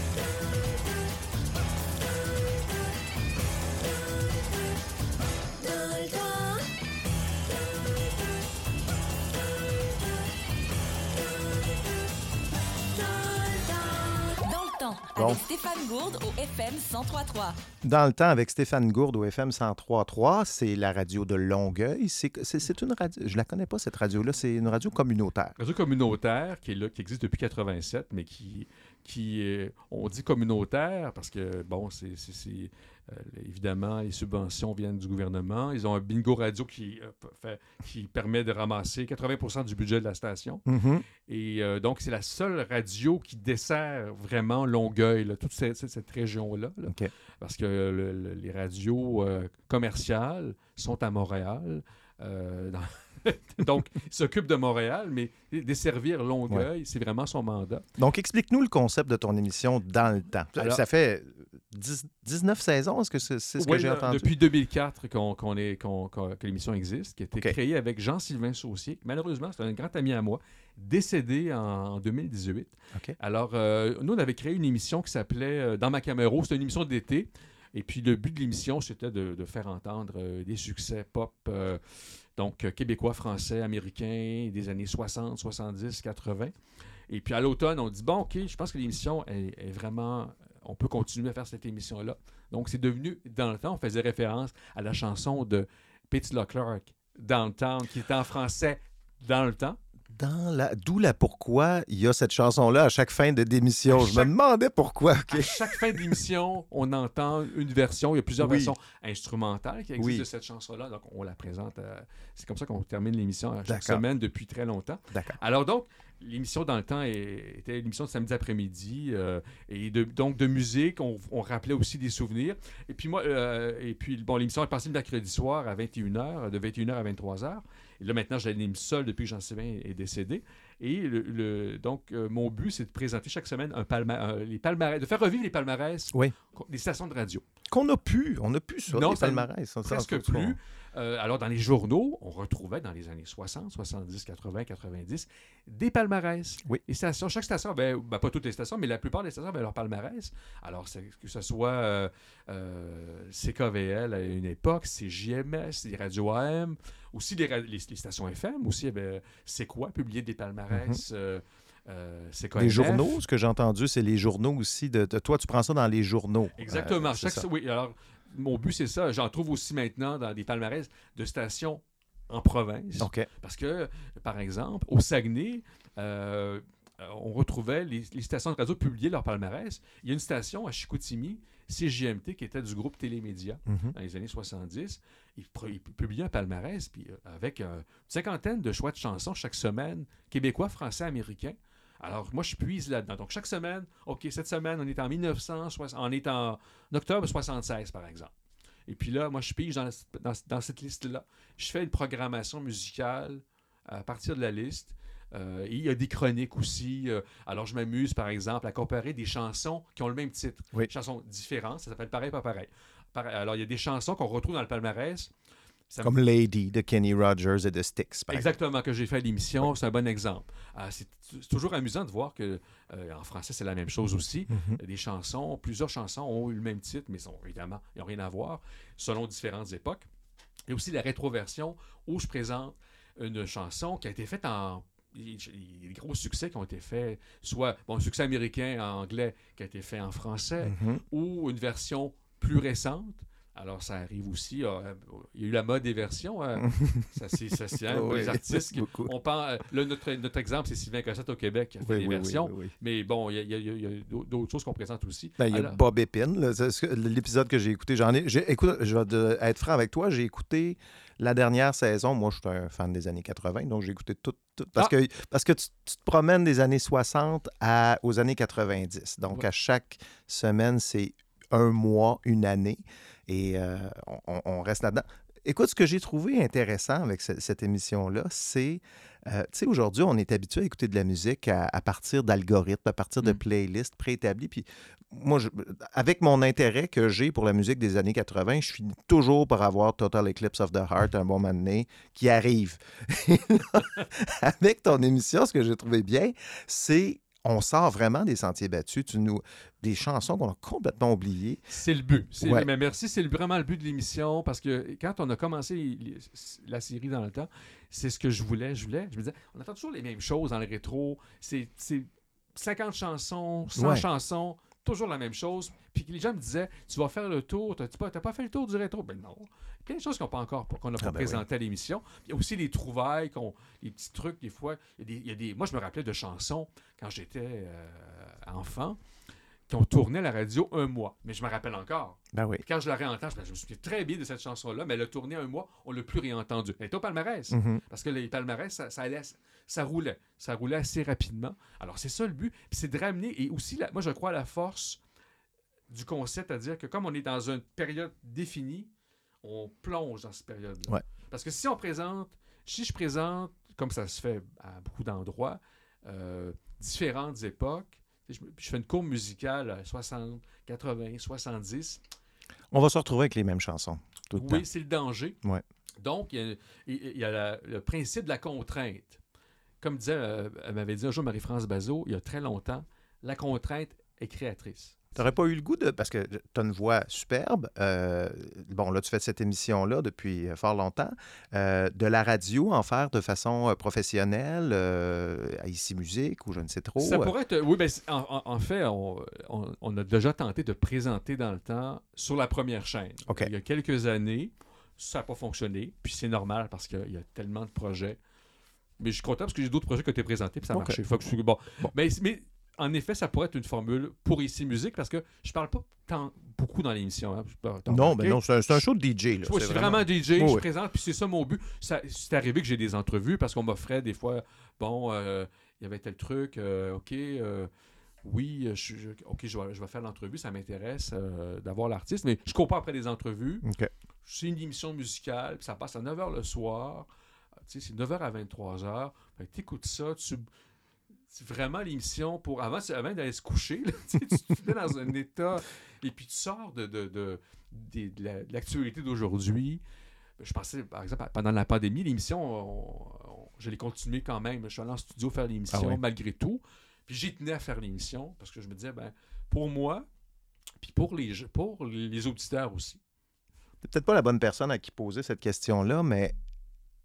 Bon. avec Stéphane Gourde au FM 1033. Dans le temps, avec Stéphane Gourde au FM 103.3, c'est la radio de Longueuil. C'est une radio. Je la connais pas, cette radio-là. C'est une radio communautaire. Radio communautaire qui est là, qui existe depuis 87, mais qui, qui est- on dit communautaire parce que, bon, c'est évidemment, les subventions viennent du gouvernement. Ils ont un bingo radio qui, euh, p- fait- qui permet de ramasser 80% du budget de la station. Mhm. Et euh, donc, c'est la seule radio qui dessert vraiment Longueuil, là, toute cette, région-là. là. Parce que le- le- les radios euh, commerciales sont à Montréal. Euh, donc, il s'occupe de Montréal, mais desservir Longueuil, c'est vraiment son mandat. Donc, explique-nous le concept de ton émission dans le temps. Alors- ça fait 10 19 saisons, est-ce que c'est ce que j'ai entendu? Depuis 2004 qu'on, qu'on est, qu'on- qu'on- que l'émission existe, qui a été créée avec Jean-Sylvain Saucier. Malheureusement, c'est un grand ami à moi, décédé en, en 2018. OK. Alors, euh, nous, on avait créé une émission qui s'appelait euh, Dans ma Camaro. C'était une émission d'été. Et puis, le but de l'émission, c'était de, faire entendre euh, des succès pop, euh, donc euh, québécois, français, américains, des années 60, 70, 80. Et puis, à l'automne, on dit, bon, OK, je pense que l'émission est, est vraiment... On peut continuer à faire cette émission-là. Donc, c'est devenu, dans le temps, on faisait référence à la chanson de Pete Clark, Downtown, qui était en français dans le temps. Dans la... D'où la pourquoi il y a cette chanson-là à chaque fin de démission. Je me demandais pourquoi. À chaque fin d'émission, on entend une version. Il y a plusieurs Oui. versions instrumentales qui existent Oui. de cette chanson-là. Donc, on la présente. euh, c'est comme ça qu'on termine l'émission à chaque semaine depuis très longtemps. D'accord. Alors donc, l'émission dans le temps était l'émission de samedi après-midi. euh, et de- donc, de musique, on, on rappelait aussi des souvenirs. Et puis, moi, euh, et puis, bon, l'émission est passée le mercredi soir à 21h, de 21h à 23h. Et là, maintenant, je l'anime seul depuis que Jean-Sylvain est décédé. Et le, le- donc, euh, mon but, c'est de présenter chaque semaine un palma- un- les palmarès, de faire revivre les palmarès Oui. des stations de radio. Qu'on a pu, on a pu ça, Non, les palmarès. presque plus. Euh, alors, dans les journaux, on retrouvait dans les années 60, 70, 80, 90 des palmarès. Oui. Les stations, chaque station, ben, ben, pas toutes les stations, mais la plupart des stations avaient leur palmarès. Alors, c'est- que ce soit euh, euh, CKVL à une époque, CJMS, les radios AM, aussi les, ra- les- les stations FM, aussi, eh ben, c'est quoi publier des palmarès euh, euh. Les journaux, ce que j'ai entendu, c'est les journaux aussi. De, de- toi, tu prends ça dans les journaux. Exactement. Euh, Chaque- ça. oui, alors, mon but, c'est ça. J'en trouve aussi maintenant dans des palmarès de stations en province. Parce que, par exemple, au Saguenay, euh, on retrouvait les, les stations de radio publier leur palmarès. Il y a une station à Chicoutimi, CGMT, qui était du groupe Télémédia Mhm. dans les années 70. Ils, publiaient un palmarès puis, avec euh, une cinquantaine de choix de chansons chaque semaine, québécois, français, américains. Alors, moi, je puise là-dedans. Donc, chaque semaine, OK, cette semaine, on est en 1960, on est en octobre 76, par exemple. Et puis là, moi, je pige dans, dans- dans cette liste-là. Je fais une programmation musicale à partir de la liste. Euh, et il y a des chroniques aussi. euh, alors, je m'amuse, par exemple, à comparer des chansons qui ont le même titre. Oui. Chansons différentes, ça s'appelle pareil, pas pareil. Pareil- Alors, il y a des chansons qu'on retrouve dans le palmarès. Ça me- Comme Lady de Kenny Rogers et de Styx, par exemple. Exactement, que j'ai fait à l'émission, c'est un bon exemple. Ah, c'est toujours amusant de voir que euh, en français, c'est la même chose aussi. Mhm. Des chansons, plusieurs chansons ont eu le même titre, mais sont, évidemment, ils n'ont rien à voir, selon différentes époques. Il y a aussi la rétroversion où je présente une chanson qui a été faite en. Il y a des gros succès qui ont été faits, soit bon, un succès américain en anglais qui a été fait en français, Mhm. ou une version plus récente. Alors, ça arrive aussi. euh, il y a eu la mode des versions. euh, ça, c'est ça, c'est, hein, Oui, les artistes. qui- on pense, là, notre, notre exemple, c'est Sylvain Cossette au Québec qui a fait Oui, des oui, versions. Mais bon, il y a, d'autres choses qu'on présente aussi. Ben, il y a Alors- Bob que- L'épisode que j'ai écouté, j'en ai. j'ai- Écoute, je vais être franc avec toi, j'ai écouté la dernière saison. Moi, je suis un fan des années 80, donc j'ai écouté tout. tout- parce, Ah! que, parce que tu, tu te promènes des années 60 à, aux années 90. Donc, Ouais. à chaque semaine, c'est un mois, une année. Et euh, on, reste là-dedans. Écoute, ce que j'ai trouvé intéressant avec ce- cette émission-là, c'est, euh, tu sais, aujourd'hui, on est habitué à écouter de la musique à, à partir d'algorithmes, à partir de Mm. playlists préétablis. Puis moi, je- avec mon intérêt que j'ai pour la musique des années 80, je finis toujours par avoir Total Eclipse of the Heart, un bon moment donné, qui arrive. Et là, avec ton émission, ce que j'ai trouvé bien, c'est on sort vraiment des sentiers battus. Tu nous, des chansons qu'on a complètement oubliées. C'est le but. Mais merci, c'est vraiment le but de l'émission parce que quand on a commencé les- la série dans le temps, c'est ce que je voulais. Je voulais. Je me disais, on entend toujours les mêmes choses dans le rétro. C'est c'est 50 chansons, 100 Ouais. chansons, toujours la même chose. Puis les gens me disaient, tu vas faire le tour, t'as pas, t'as pas fait le tour du rétro? Ben non. Plein de choses qu'on n'a pas encore, qu'on n'a pas Ah ben oui. présentées à l'émission. Il y a aussi les trouvailles, qu'on, les petits trucs, des fois. Il y a des, il y a des- moi, je me rappelais de chansons quand j'étais euh, enfant qui ont tourné à la radio un mois. Mais je me rappelle encore. Ben oui. Quand je la réentends, je, me- souviens très bien de cette chanson-là, mais elle a tourné un mois, on ne l'a plus réentendue. Elle est au palmarès. Mhm. Parce que les palmarès, ça, ça, allait- ça roulait. Ça roulait assez rapidement. Alors, c'est ça le but. C'est de ramener, et aussi, la- moi, je crois à la force du concept, c'est-à-dire que comme on est dans une période définie, on plonge dans cette période-là. Ouais. Parce que si on présente, si je présente, comme ça se fait à beaucoup d'endroits, euh, différentes époques, je, je fais une courbe musicale à 60, 80, 70, On va se retrouver avec les mêmes chansons tout le oui, c'est le danger. Ouais. Donc, il y a, il- il y a la- le principe de la contrainte. Comme disait, euh, elle m'avait dit un jour Marie-France Bazot, il y a très longtemps, la contrainte est créatrice. T'aurais pas eu le goût de. Parce que tu as une voix superbe. euh, bon, là, tu fais cette émission-là depuis euh, fort longtemps. euh, de la radio, en faire de façon professionnelle, euh, à Ici Musique ou je ne sais trop. Ça pourrait être. Oui, ben, c'est- en, fait, on, on- on a déjà tenté de présenter dans le temps sur la première chaîne. Il y a quelques années, ça n'a pas fonctionné. Puis c'est normal parce qu'il y a tellement de projets. Mais je suis content parce que j'ai d'autres projets qui ont été présentés puis ça a marché. Faut que je suis- bon. Bon. Mais, mais en effet, ça pourrait être une formule pour ici musique parce que je parle pas tant beaucoup dans l'émission. hein. Non, mais non, c'est un, show de DJ. Là. Je suis vraiment DJ, je oui. présente, puis c'est ça mon but. C'est arrivé que j'ai des entrevues parce qu'on m'offrait des fois, bon, euh, il y avait tel truc, euh, OK, euh, oui, je, je- OK, je vais, je vais faire l'entrevue, ça m'intéresse euh, d'avoir l'artiste, mais je cours pas après des entrevues. C'est une émission musicale, puis ça passe à 9h le soir. Tu sais, c'est 9h à 23h. Tu écoutes ça, tu. Vraiment l'émission pour. Avant, avant d'aller se coucher, là, tu te mets dans un état. Et puis tu sors de, de, de, de la- de l'actualité d'aujourd'hui. Je pensais, par exemple, pendant la pandémie, l'émission, on- on- je l'ai continué quand même. Je suis allé en studio faire l'émission Ah malgré tout. Puis j'ai tenu à faire l'émission parce que je me disais, ben, pour moi, puis pour les, pour les auditeurs aussi. C'est peut-être pas la bonne personne à qui poser cette question-là, mais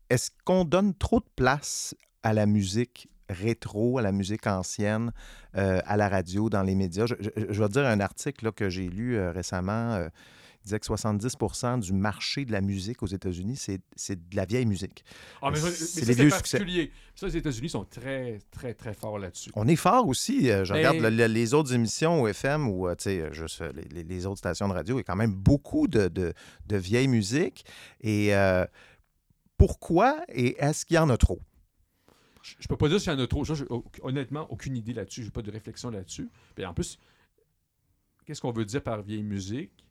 est-ce qu'on donne trop de place à la musique rétro, à la musique ancienne, euh, à la radio, dans les médias? Je, je- je vais te dire un article là, que j'ai lu euh, récemment. euh, il disait que 70% du marché de la musique aux États-Unis, c'est de la vieille musique. Ah, mais, c'est des vieux succès. particulier. Ça, les États-Unis sont très, très, très forts là-dessus. On est fort aussi. Je Mais- regarde le- le- les autres émissions au FM ou juste les, les- autres stations de radio. Il y a quand même beaucoup de, de, de vieille musique. Et pourquoi et est-ce qu'il y en a trop? Je je peux pas dire s'il y en a trop. Ça, honnêtement, aucune idée là-dessus. J'ai pas de réflexion là-dessus. Puis en plus, qu'est-ce qu'on veut dire par vieille musique?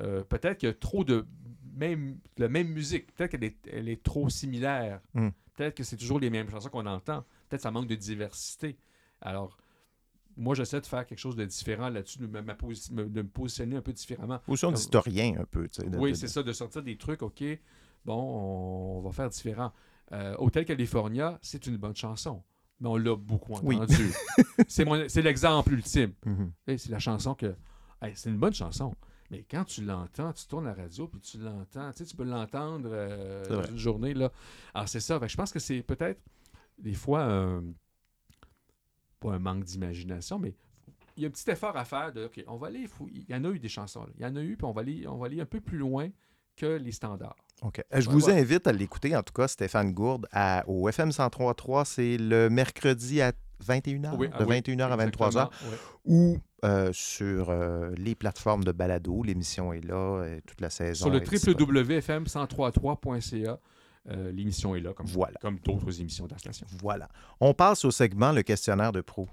Euh, peut-être qu'il y a trop de même, la même musique. Peut-être qu'elle est, elle est trop similaire. Hmm. Peut-être que c'est toujours les mêmes chansons qu'on entend. Peut-être que ça manque de diversité. Alors, moi, j'essaie de faire quelque chose de différent là-dessus, de me, positionner un peu différemment. Position d'historien un peu. de- oui, de- c'est ça, de sortir des trucs, OK, bon, on, va faire différent. Euh, Hotel California, c'est une bonne chanson, mais on l'a beaucoup Oui. entendu. c'est l'exemple ultime. Mhm. C'est la chanson que... hey, c'est une bonne chanson, mais quand tu l'entends, tu tournes la radio, puis tu l'entends, tu sais, tu peux l'entendre euh, dans vrai. une journée, là. Alors, c'est ça. Je pense que c'est peut-être, des fois, pas un manque d'imagination, mais il y a un petit effort à faire de, OK, on va aller, il y en a eu des chansons, là. il y en a eu, puis on va aller, on va aller un peu plus loin que les standards. OK. Euh, Je vous ouais. invite à l'écouter, en tout cas, Stéphane Gourde, à- au FM 103.3. C'est le mercredi à 21h, Oui, de ah oui, 21h à 23h, exactement, ouais. ou euh, sur euh, les plateformes de balado. L'émission est là, et toute la saison. Sur le est disponible. www.fm1033.ca, euh, l'émission est là, comme, Voilà. comme d'autres émissions de la station. Voilà. On passe au segment Le questionnaire de pro.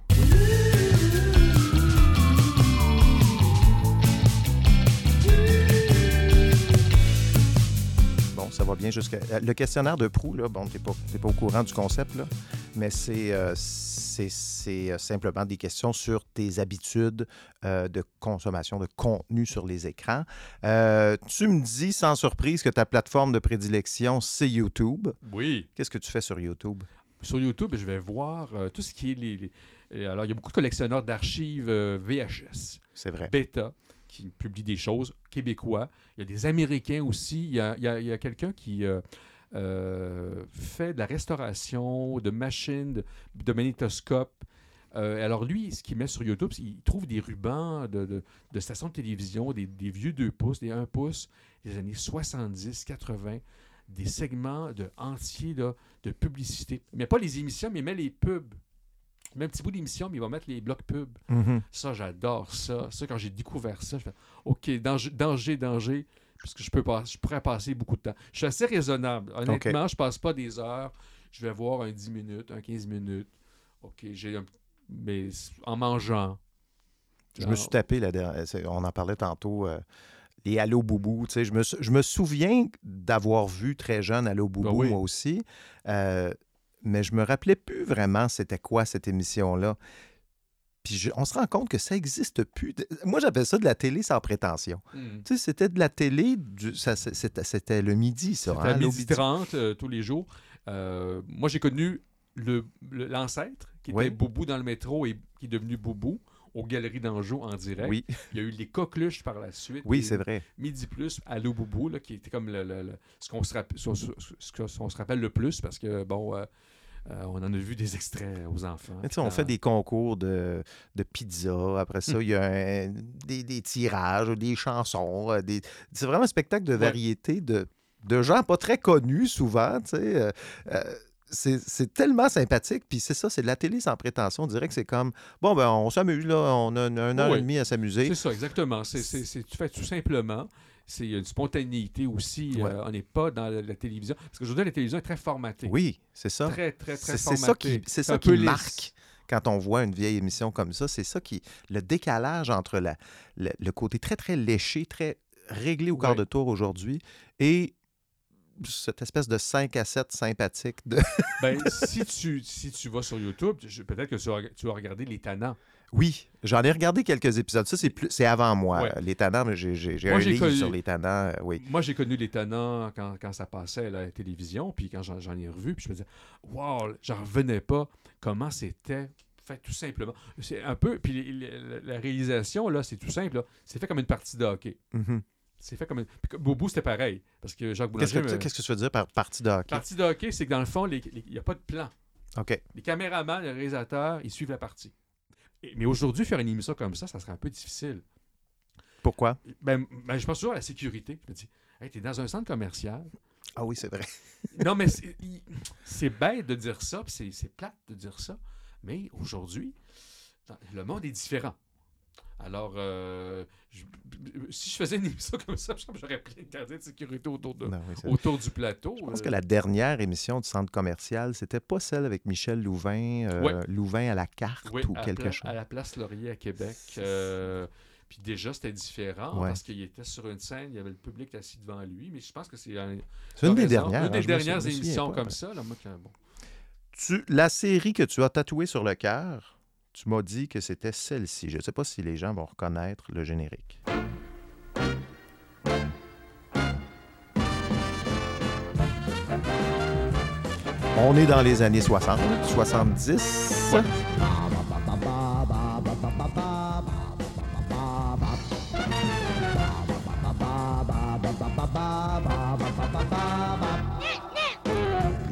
Ça va bien jusqu'à. euh, Le questionnaire de Proux, là, bon, tu n'es pas, pas au courant du concept, là, mais c'est, euh, euh, simplement des questions sur tes habitudes euh, de consommation de contenu sur les écrans. Euh, tu me dis sans surprise que ta plateforme de prédilection, c'est YouTube. Oui. Qu'est-ce que tu fais sur YouTube? Sur YouTube, je vais voir tout ce qui est les. les- alors, il y a beaucoup de collectionneurs d'archives VHS. C'est vrai. Beta, qui publient des choses québécois. Il y a des Américains aussi. Il y a, il il quelqu'un qui euh, euh, fait de la restauration de machines, de, magnétoscopes. Euh, alors, lui, ce qu'il met sur YouTube, qu'il trouve des rubans de, stations de télévision, des, vieux 2 pouces, des 1 pouce, des années 70, 80, des segments de, entiers de publicité. Mais pas les émissions, mais il met les pubs. Un petit bout d'émission, mais il va mettre les blocs pubs. Mhm. Ça, j'adore ça. Ça, quand j'ai découvert ça, je fais OK, danger, danger, danger, parce que je, peux pas, je pourrais passer beaucoup de temps. Je suis assez raisonnable. Honnêtement, je passe pas des heures. Je vais voir un 10 minutes, un 15 minutes. OK, j'ai un- Mais en mangeant. Je me suis tapé, la dernière- on en parlait tantôt, euh, les Allo Boubou. tu sais, Je me, je me souviens d'avoir vu très jeune Allo Boubou, Ah oui. moi aussi, euh, mais je me rappelais plus vraiment c'était quoi cette émission-là. Puis je- on se rend compte que ça n'existe plus. Moi, j'appelle ça de la télé sans prétention. Mm. Tu sais, c'était de la télé, du- ça, c'est- c'était c'était le midi, ça. C'était hein, à Allo midi Midi. 30 euh, tous les jours. Euh, moi, j'ai connu le- le- l'ancêtre, qui était. Boubou dans le métro et qui est devenu Boubou aux Galeries d'Anjou en direct. Oui. Il y a eu les coqueluches par la suite. Oui, c'est vrai. Midi Plus, Allô Boubou, là, qui était comme le, le- le- ce qu'on se, rapp- ce- ce- ce que- ce qu'on se rappelle le plus parce que, bon, euh, euh, on en a vu des extraits aux enfants. Mais tu sais, on fait des concours de, de pizza. Après ça, il y a un- des, des tirages, des chansons. euh, des- C'est vraiment un spectacle de variété de, de gens pas très connus souvent. tu sais, euh, euh, c'est tellement sympathique. Puis c'est ça, c'est de la télé sans prétention. On dirait que c'est comme, bon, ben on s'amuse, là. On a une, une heure Oui. et demie à s'amuser. C'est ça, exactement. C'est, tu fais tout simplement. C'est il y a une spontanéité aussi. Ouais. euh, on n'est pas dans la, la télévision. Parce qu'aujourd'hui, la télévision est très formatée. Oui, c'est ça. Très, très, très C'est- c'est ça formatée. qui- c'est un ça qui marque. quand on voit une vieille émission comme ça. C'est ça qui. Le décalage entre la, le, le côté très, très léché, très réglé au quart Ouais. de tour aujourd'hui et cette espèce de 5 à 7 sympathique de. Ben, si, tu, si tu vas sur YouTube, peut-être que tu vas, tu vas regarder Les Tannants. Oui, j'en ai regardé quelques épisodes. Ça, c'est plus, c'est avant moi. Ouais. Les Tannants, mais j'ai, un livre connu- sur les Tannants. euh, oui. Moi, j'ai connu Les Tannants quand, quand ça passait à la télévision, puis quand j'en, ai revu, puis je me disais, wow, j'en revenais pas comment c'était fait tout simplement? C'est un peu, puis la, réalisation, là, c'est tout simple, c'est fait comme une partie de hockey. Mhm. C'est fait comme Boubou, c'était pareil, parce que Jacques Qu'est-ce, Boulanger... que, me- qu'est-ce que tu veux dire par partie de hockey? Partie de hockey, c'est que dans le fond, il n'y a pas de plan. OK. Les caméramans, les réalisateurs, ils suivent la partie. Et- mais aujourd'hui, faire une émission comme ça, ça serait un peu difficile. Pourquoi? Ben, ben, je pense toujours à la sécurité. Je me dis, hey, t'es dans un centre commercial. Ah oui, c'est vrai. non, mais c'est bête de dire ça, puis c'est- c'est plate de dire ça. Mais aujourd'hui, le monde est différent. Alors, euh, je- si je faisais une émission comme ça, je pense que j'aurais plein de gardiens de sécurité autour, de, Non, oui, c'est- autour du plateau. Je pense euh, que la dernière émission du centre commercial, c'était pas celle avec Michel Louvain, euh. Louvain à la carte Oui, ou quelque pla- chose. à la place Laurier à Québec. puis déjà, c'était différent Ouais. parce qu'il était sur une scène, il y avait le public assis devant lui. Mais je pense que c'est un- C'est une des dernières, Une des hein, dernières émissions pas, comme ouais. ça. Là, moi, que- bon. Tu, la série que tu as tatouée sur le cœur, tu m'as dit que c'était celle-ci. Je ne sais pas si les gens vont reconnaître le générique. On est dans les années 60, 70. Là,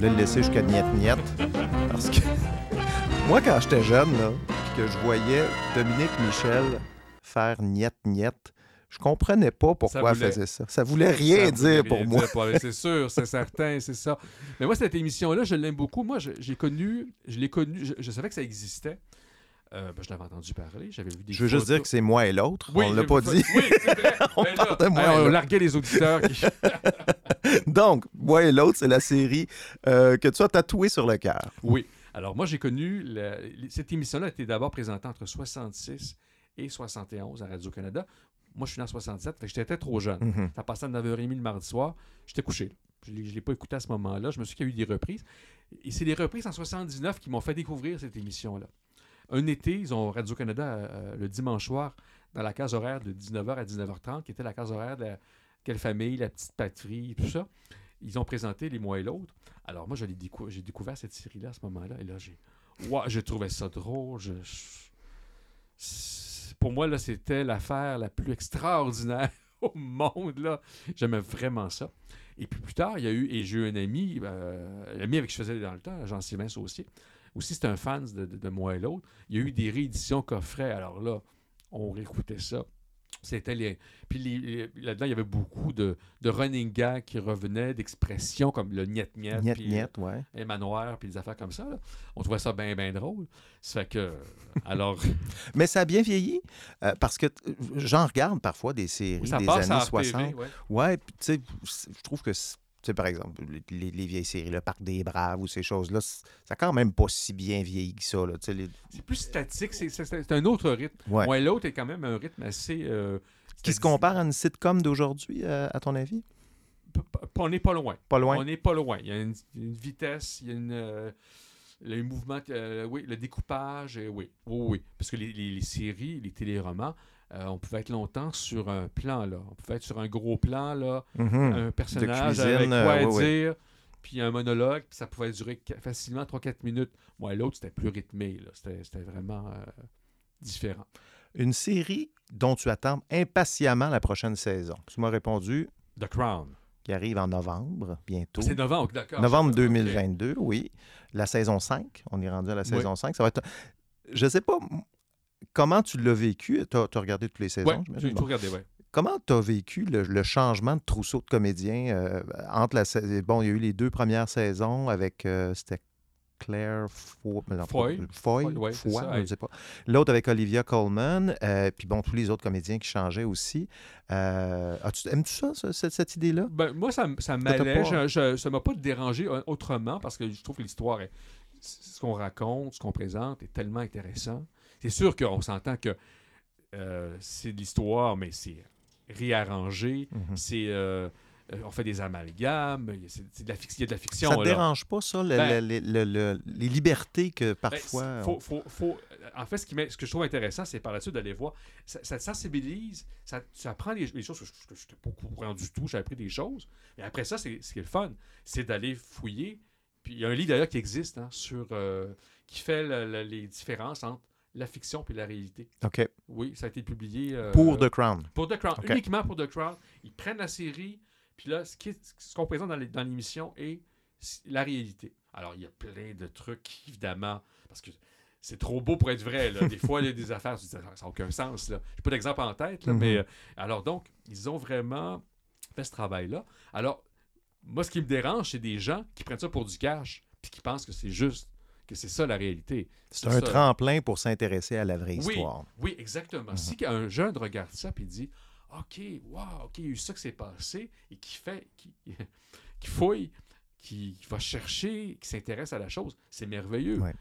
le laisser jusqu'à niet niet Parce que moi, quand j'étais jeune, là, que je voyais Dominique Michel faire niet niet, je comprenais pas pourquoi voulait- elle faisait ça. Ça voulait rien Ça voulait dire pour moi. pour C'est sûr, c'est certain, c'est ça. Mais moi, cette émission-là, je l'aime beaucoup. Moi, j'ai connu, je l'ai connu, je, je savais que ça existait. Euh, ben, je l'avais entendu parler, j'avais vu des Je veux juste dire que c'est moi et l'autre. Oui, on l'a je- pas dit. Oui, c'est vrai. on Ben là, de moi on larguait les auditeurs. qui- Donc, moi et l'autre, c'est la série euh, que tu as tatouée sur le cœur. Oui. Alors, moi, j'ai connu. la- Cette émission-là a été d'abord présentée entre 66 et 71 à Radio-Canada. Moi, je suis né en 67, fait que j'étais trop jeune. Mhm. Ça passait à 9h30 le mardi soir. J'étais couché. Je ne l'ai pas écouté à ce moment-là. Je me suis dit qu'il y a eu des reprises. Et c'est les reprises en 79 qui m'ont fait découvrir cette émission-là. Un été, ils ont Radio-Canada euh, le dimanche soir dans la case horaire de 19h à 19h30, qui était la case horaire de la Quelle famille, la petite patrie, tout ça. Ils ont présenté Les Mois et l'autre. Alors moi, j'ai découvert cette série-là à ce moment-là. Et là, j'ai Ouah, je trouvais ça drôle. Pour moi, là, c'était l'affaire la plus extraordinaire au monde. Là. J'aimais vraiment ça. Et puis plus tard, il y a eu, et j'ai eu un ami, euh, l'ami avec qui je faisais dans le temps, Jean-Sylvain Saucier, aussi c'est un fan de, de, de moi et l'autre. Il y a eu des rééditions coffrets. Alors là, on réécoutait ça. C'était les. Puis là-dedans, il y avait beaucoup de, de running gags qui revenaient, d'expressions comme le niet niet, Niet puis niet, ouais. les manoirs, puis des affaires comme ça. là. On trouvait ça bien, bien drôle. Ça fait que. Alors. Mais ça a bien vieilli euh, parce que euh, j'en regarde parfois des séries Oui, ça des passe années à RTV, 60. ouais. Ouais, puis tu sais, je trouve que, tu sais, par exemple, les, les- les vieilles séries, Le Parc des Braves ou ces choses-là, ça quand même pas si bien vieilli que ça. Là, tu sais, les- C'est plus statique, c'est, un autre rythme. Ouais. L'autre est quand même un rythme assez. euh, Qui se compare à une sitcom d'aujourd'hui, euh, à ton avis? p- on n'est pas loin. Pas loin? On n'est pas loin. Il y a une, une vitesse, il y a une. euh, le mouvement, euh, oui, le découpage, euh, oui, oui, oui. Parce que les, les- les séries, les téléromans, euh, on pouvait être longtemps sur un plan, là. On pouvait être sur un gros plan, là. Mhm. Un personnage cuisine, avec quoi euh, dire, puis un monologue, puis ça pouvait durer facilement 3-4 minutes. Moi, l'autre, c'était plus rythmé, là. C'était, vraiment euh, différent. Une série dont tu attends impatiemment la prochaine saison. Tu m'as répondu. The Crown. Qui arrive en novembre, bientôt. C'est novembre, d'accord. Novembre Ok. 2022, oui. La saison 5. On est rendu à la Oui. saison 5. Ça va être. Je sais pas comment tu l'as vécu? Tu as, regardé toutes les saisons, j'imagine? j'ai tout regardé, ouais. Comment tu as vécu le, le changement de trousseau de comédiens euh, entre la bon, il y a eu les deux premières saisons avec euh, c'était Claire Foy. Foy, Foy, ouais, Foy, ça, je ne sais pas. L'autre avec Olivia Colman, euh, puis bon, tous les autres comédiens qui changeaient aussi. Euh, Aimes-tu ça, cette, cette idée-là? Ben, moi, ça, ça m'allait. pas- ça m'a pas dérangé euh, autrement parce que je trouve que l'histoire ce qu'on raconte, ce qu'on présente est tellement intéressant. C'est sûr qu'on s'entend que euh, c'est de l'histoire, mais c'est réarrangé. Mhm. C'est. euh, euh, on fait des amalgames. Il y a, c'est- de la fiction, il y a de la fiction. Ça là. dérange pas, ça, le- Ben, le- le- le- les libertés que Ben, parfois. faut- faut- faut- en fait, ce, qui m'est- ce que je trouve intéressant, c'est par la suite d'aller voir. Ça, ça te sensibilise, ça, ça apprend des, des choses que je n'étais pas au courant du tout, j'ai appris des choses. Mais après ça, c'est ce qui est le fun, c'est d'aller fouiller. Puis il y a un livre d'ailleurs qui existe hein, sur euh, qui fait le- le- les différences entre la fiction et la réalité. OK. Oui, ça a été publié. euh, Pour The Crown. Pour The Crown. Uniquement pour The Crown. Ils prennent la série, puis là, ce qu'on présente dans l'émission est la réalité. Alors, il y a plein de trucs, évidemment, parce que c'est trop beau pour être vrai. là. Des fois, il y a des affaires, ça n'a aucun sens. Je n'ai pas d'exemple en tête, là, Mhm. mais euh, alors donc, ils ont vraiment fait ce travail-là. Alors, moi, ce qui me dérange, c'est des gens qui prennent ça pour du cash, puis qui pensent que c'est juste, que c'est ça la réalité. C'est un ça. tremplin pour s'intéresser à la vraie Oui, histoire. oui, exactement. Mhm. Si un jeune regarde ça et dit OK, wow, OK, il y a eu ça qui s'est passé et qui fait, qui, qui fouille, qui, va chercher, qui s'intéresse à la chose, c'est merveilleux. Ouais.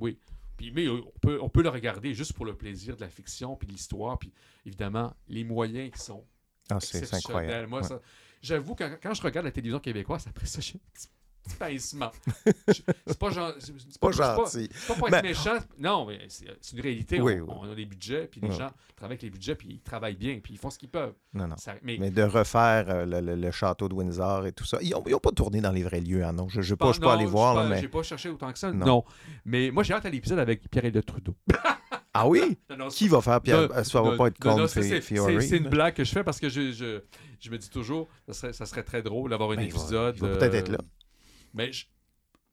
Oui. Puis, mais on peut, on peut le regarder juste pour le plaisir de la fiction puis de l'histoire, puis évidemment, les moyens qui sont Ah, c'est incroyable. Moi, Ouais. j'avoue, quand, quand je regarde la télévision québécoise, après ça, j'ai un petit, petit pincement. Je- c'est pas, gen- c'est- Pas pas- gentil. C'est pas pour être méchant. Non, mais c'est une réalité. Oui, on, oui. on a des budgets, puis les gens travaillent avec les budgets, puis ils travaillent bien, puis ils font ce qu'ils peuvent. Non, non. Ça- mais Mais de refaire euh, le, le- le château de Windsor et tout ça. Ils n'ont pas tourné dans les vrais lieux, hein, non? Je ne suis pas, je pas non, allé je voir, pas- mais. J'ai pas cherché autant que ça. Non. Non. Mais moi, j'ai hâte à l'épisode avec Pierre-Éliott Trudeau. Ah oui? Non, non, Qui va faire Pierre? Non, Ça va non, pas être Colin non, c'est- une blague que je fais parce que je, je, je me dis toujours, ça serait, ça serait très drôle d'avoir un Ben, il va- épisode. il va peut-être euh, être là. Mais je,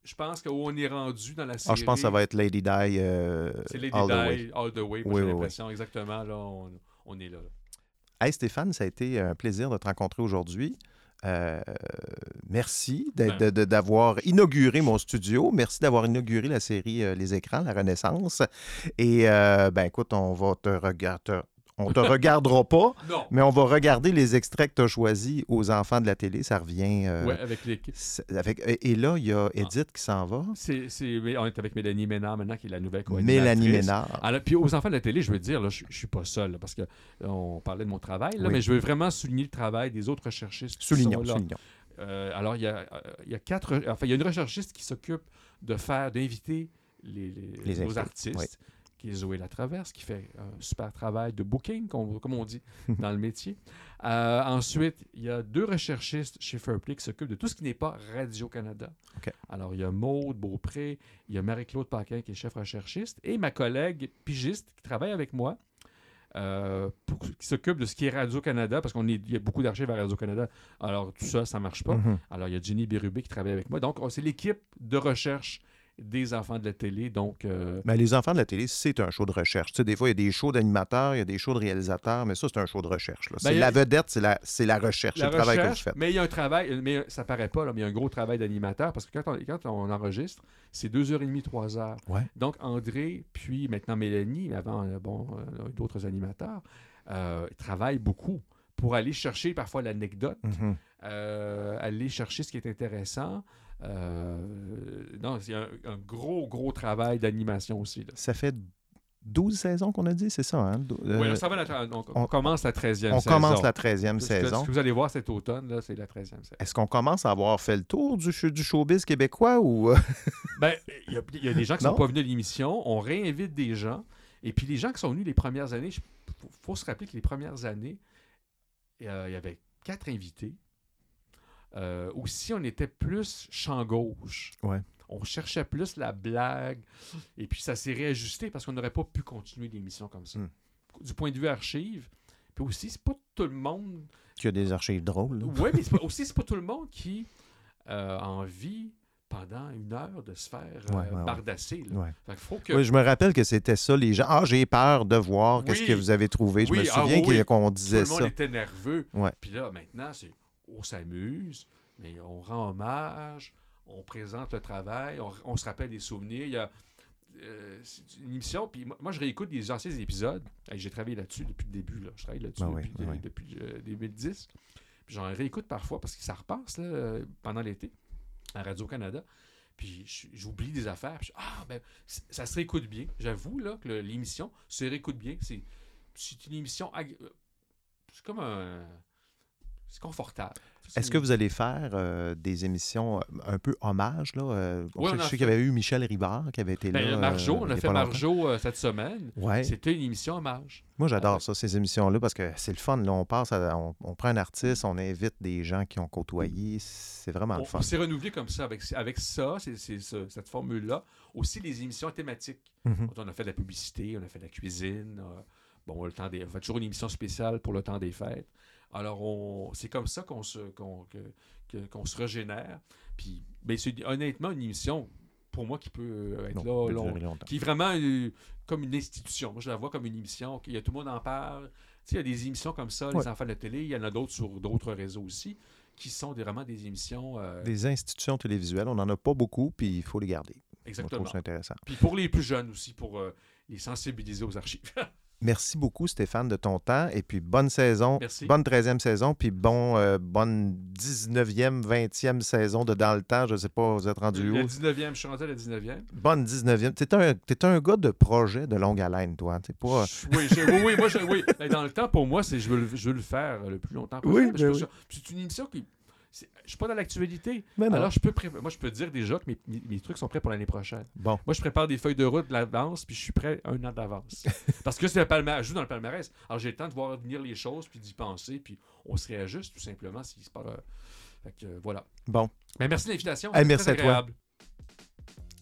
je pense qu'on est rendu dans la série. Ah, je pense que ça va être Lady Di. euh, C'est Lady all the way. All the Way. Oui, j'ai oui, oui. l'impression, exactement. Là, on, on est là. là. Hey Stéphane, ça a été un plaisir de te rencontrer aujourd'hui. Euh, merci Ben. d'avoir inauguré mon studio. Merci d'avoir inauguré la série euh, Les Écrans, La Renaissance. Et euh, ben écoute, on va te regarder. On te regardera pas, Non. mais on va regarder les extraits que tu as choisis aux enfants de la télé. Ça revient. euh, Ouais, avec l'équipe. avec, et là, il y a Edith qui s'en va. C'est, on est avec Mélanie Ménard maintenant, qui est la nouvelle Mélanie co-animatrice. Ménard. Alors, puis aux enfants de la télé, je veux dire, là, je, je suis pas seul, là, parce que là, on parlait de mon travail, là, Oui. mais je veux vraiment souligner le travail des autres recherchistes. qui Soulignons, sont là. soulignons. Euh, alors, il y, a, euh, il y a quatre. Enfin, il y a une recherchiste qui s'occupe de faire, d'inviter les, les- Les nos invités, artistes, oui. Qui est Zoé Latraverse, qui fait un super travail de booking, comme on dit dans le métier. Euh, ensuite, il y a deux recherchistes chez Fairplay qui s'occupent de tout ce qui n'est pas Radio-Canada. Alors, il y a Maude Beaupré, il y a Marie-Claude Paquin qui est chef recherchiste, et ma collègue pigiste qui travaille avec moi, euh, pour- qui s'occupe de ce qui est Radio-Canada, parce qu'il y a beaucoup d'archives à Radio-Canada. Alors, tout ça, ça ne marche pas. Mhm. Alors, il y a Jenny Bérubé qui travaille avec moi. Donc, on- c'est l'équipe de recherche des enfants de la télé. Donc, euh, Ben, les enfants de la télé, c'est un show de recherche. Tu sais, des fois, il y a des shows d'animateurs, il y a des shows de réalisateurs, mais ça, c'est un show de recherche. là. Ben, C'est a- la vedette, c'est la, c'est la recherche, c'est le travail que recherche, faites. mais il y a un travail, mais ça paraît pas, là, mais il y a un gros travail d'animateur parce que quand on, quand on enregistre, c'est deux heures et demie, trois heures. Ouais. Donc, André, puis maintenant Mélanie, mais avant, euh, bon, euh, d'autres animateurs, euh, travaillent beaucoup pour aller chercher parfois l'anecdote, Mhm. euh, aller chercher ce qui est intéressant. Euh, non, c'est un, un gros, gros travail d'animation aussi. là. Ça fait 12 saisons qu'on a dit, c'est ça? Hein? Oui, euh, ça va la on, on- commence la 13e on saison. commence la 13e Ce que- saison. Ce que vous allez voir cet automne, là, c'est la 13e saison. Est-ce qu'on commence à avoir fait le tour du, du showbiz québécois ou... euh, Ben, il y, a- il y a des gens qui ne sont pas venus à l'émission. On réinvite des gens. Et puis les gens qui sont venus les premières années, il faut, faut se rappeler que les premières années, euh, il y avait quatre invités. Euh, aussi, on était plus champ gauche. Ouais. On cherchait plus la blague. Et puis ça s'est réajusté parce qu'on n'aurait pas pu continuer l'émission comme ça. Hmm. Du point de vue archive. Puis aussi, c'est pas tout le monde qu'il y a des archives drôles? oui, mais pas- aussi, c'est pas tout le monde qui euh, a envie pendant une heure de se faire euh, Ouais, ouais, ouais. bardasser. là. Ouais. Fait qu'il faut que... Oui, je me rappelle que c'était ça, les gens. Ah, j'ai peur de voir qu'est-ce Oui. que vous avez trouvé. Je me ah souviens oui, qu'il- oui. qu'on Tout disait le monde ça. était nerveux. Ouais. Puis là, maintenant, c'est on s'amuse, mais on rend hommage, on présente le travail, on, on se rappelle des souvenirs. Il y a euh, c'est une émission, puis moi, moi, je réécoute des anciens épisodes. J'ai travaillé là-dessus depuis le début. Là. Je travaille là-dessus oui, depuis, ah oui. depuis, euh, 2010. Puis j'en réécoute parfois parce que ça repasse là, euh, pendant l'été à Radio-Canada. Puis j'oublie des affaires. Puis ah, ben, ça se réécoute bien. J'avoue là, que l'émission se réécoute bien. C'est une émission. euh, C'est comme un. C'est confortable. Est-ce que vous allez faire euh, des émissions euh, un peu hommage? Là? euh, Oui, je sais qu'il y avait eu Michel Rivard qui avait été Ben, là. Marjo, euh, on a fait. Marjo cette semaine. Ouais. C'était une émission hommage. Moi, j'adore ça, ces émissions-là, parce que c'est le fun. Là, on passe, à- on, on prend un artiste, on invite des gens qui ont côtoyé. C'est vraiment le fun. on s'est renouvelé comme ça avec, avec ça, cette formule-là. Aussi les émissions thématiques. Mhm. On a fait de la publicité, on a fait de la cuisine. euh, bon, le temps des, on fait toujours une émission spéciale pour le temps des fêtes. Alors, on, c'est comme ça qu'on se, qu'on, que- qu'on se régénère. Puis, ben, c'est honnêtement une émission, pour moi, qui peut euh, être Non, là, long- qui est vraiment euh, comme une institution. Moi, je la vois comme une émission. Il y a tout le monde en parle. Tu sais, il y a des émissions comme ça, les enfants de la télé. Il y en a d'autres sur d'autres réseaux aussi, qui sont des- vraiment des émissions. euh, Des institutions télévisuelles, on n'en a pas beaucoup, puis il faut les garder. Exactement. Je trouve ça intéressant. Puis pour les plus jeunes aussi, pour euh, les sensibiliser aux archives. Merci beaucoup, Stéphane, de ton temps. Et puis, bonne saison. Merci. Bonne 13e saison. Puis, bon, euh, bonne 19e, 20e saison de Dans le temps. Je ne sais pas, vous êtes rendu la où? 19e, je suis rendu à la 19e. Bonne 19e. Tu es un, t'es un gars de projet de longue haleine, toi. T'es pas... Oui, oui, oui, moi, je- oui. Dans le temps, pour moi, c'est je veux, le- je veux le faire le plus longtemps possible. Oui, ben oui. C'est une émission qui. Je suis pas dans l'actualité. Mais. Alors, je peux pré- moi, je peux dire déjà que mes, mes- mes trucs sont prêts pour l'année prochaine. Bon. Moi, je prépare des feuilles de route de l'avance, puis je suis prêt un an d'avance. Parce que c'est le palmarès. Je joue dans le palmarès. Alors, j'ai le temps de voir venir les choses, puis d'y penser, puis on se réajuste tout simplement s'il se passe. Fait que, euh, voilà. Bon. Ben, merci de l'invitation. Hey, merci très à toi.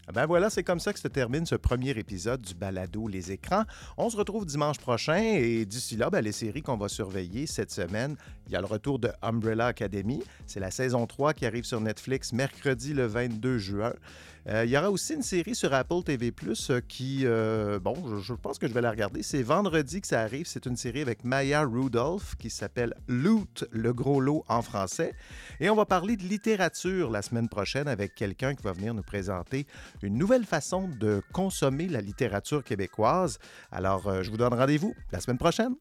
Ah Ben voilà, c'est comme ça que se termine ce premier épisode du balado Les écrans. On se retrouve dimanche prochain et d'ici là, ben, les séries qu'on va surveiller cette semaine, il y a le retour de Umbrella Academy. C'est la saison 3 qui arrive sur Netflix mercredi le 22 juin. Euh, il y aura aussi une série sur Apple TV Plus qui, euh, bon, je, pense que je vais la regarder. C'est vendredi que ça arrive. C'est une série avec Maya Rudolph qui s'appelle Loot, le gros lot en français. Et on va parler de littérature la semaine prochaine avec quelqu'un qui va venir nous présenter une nouvelle façon de consommer la littérature québécoise. Alors, euh, je vous donne rendez-vous la semaine prochaine.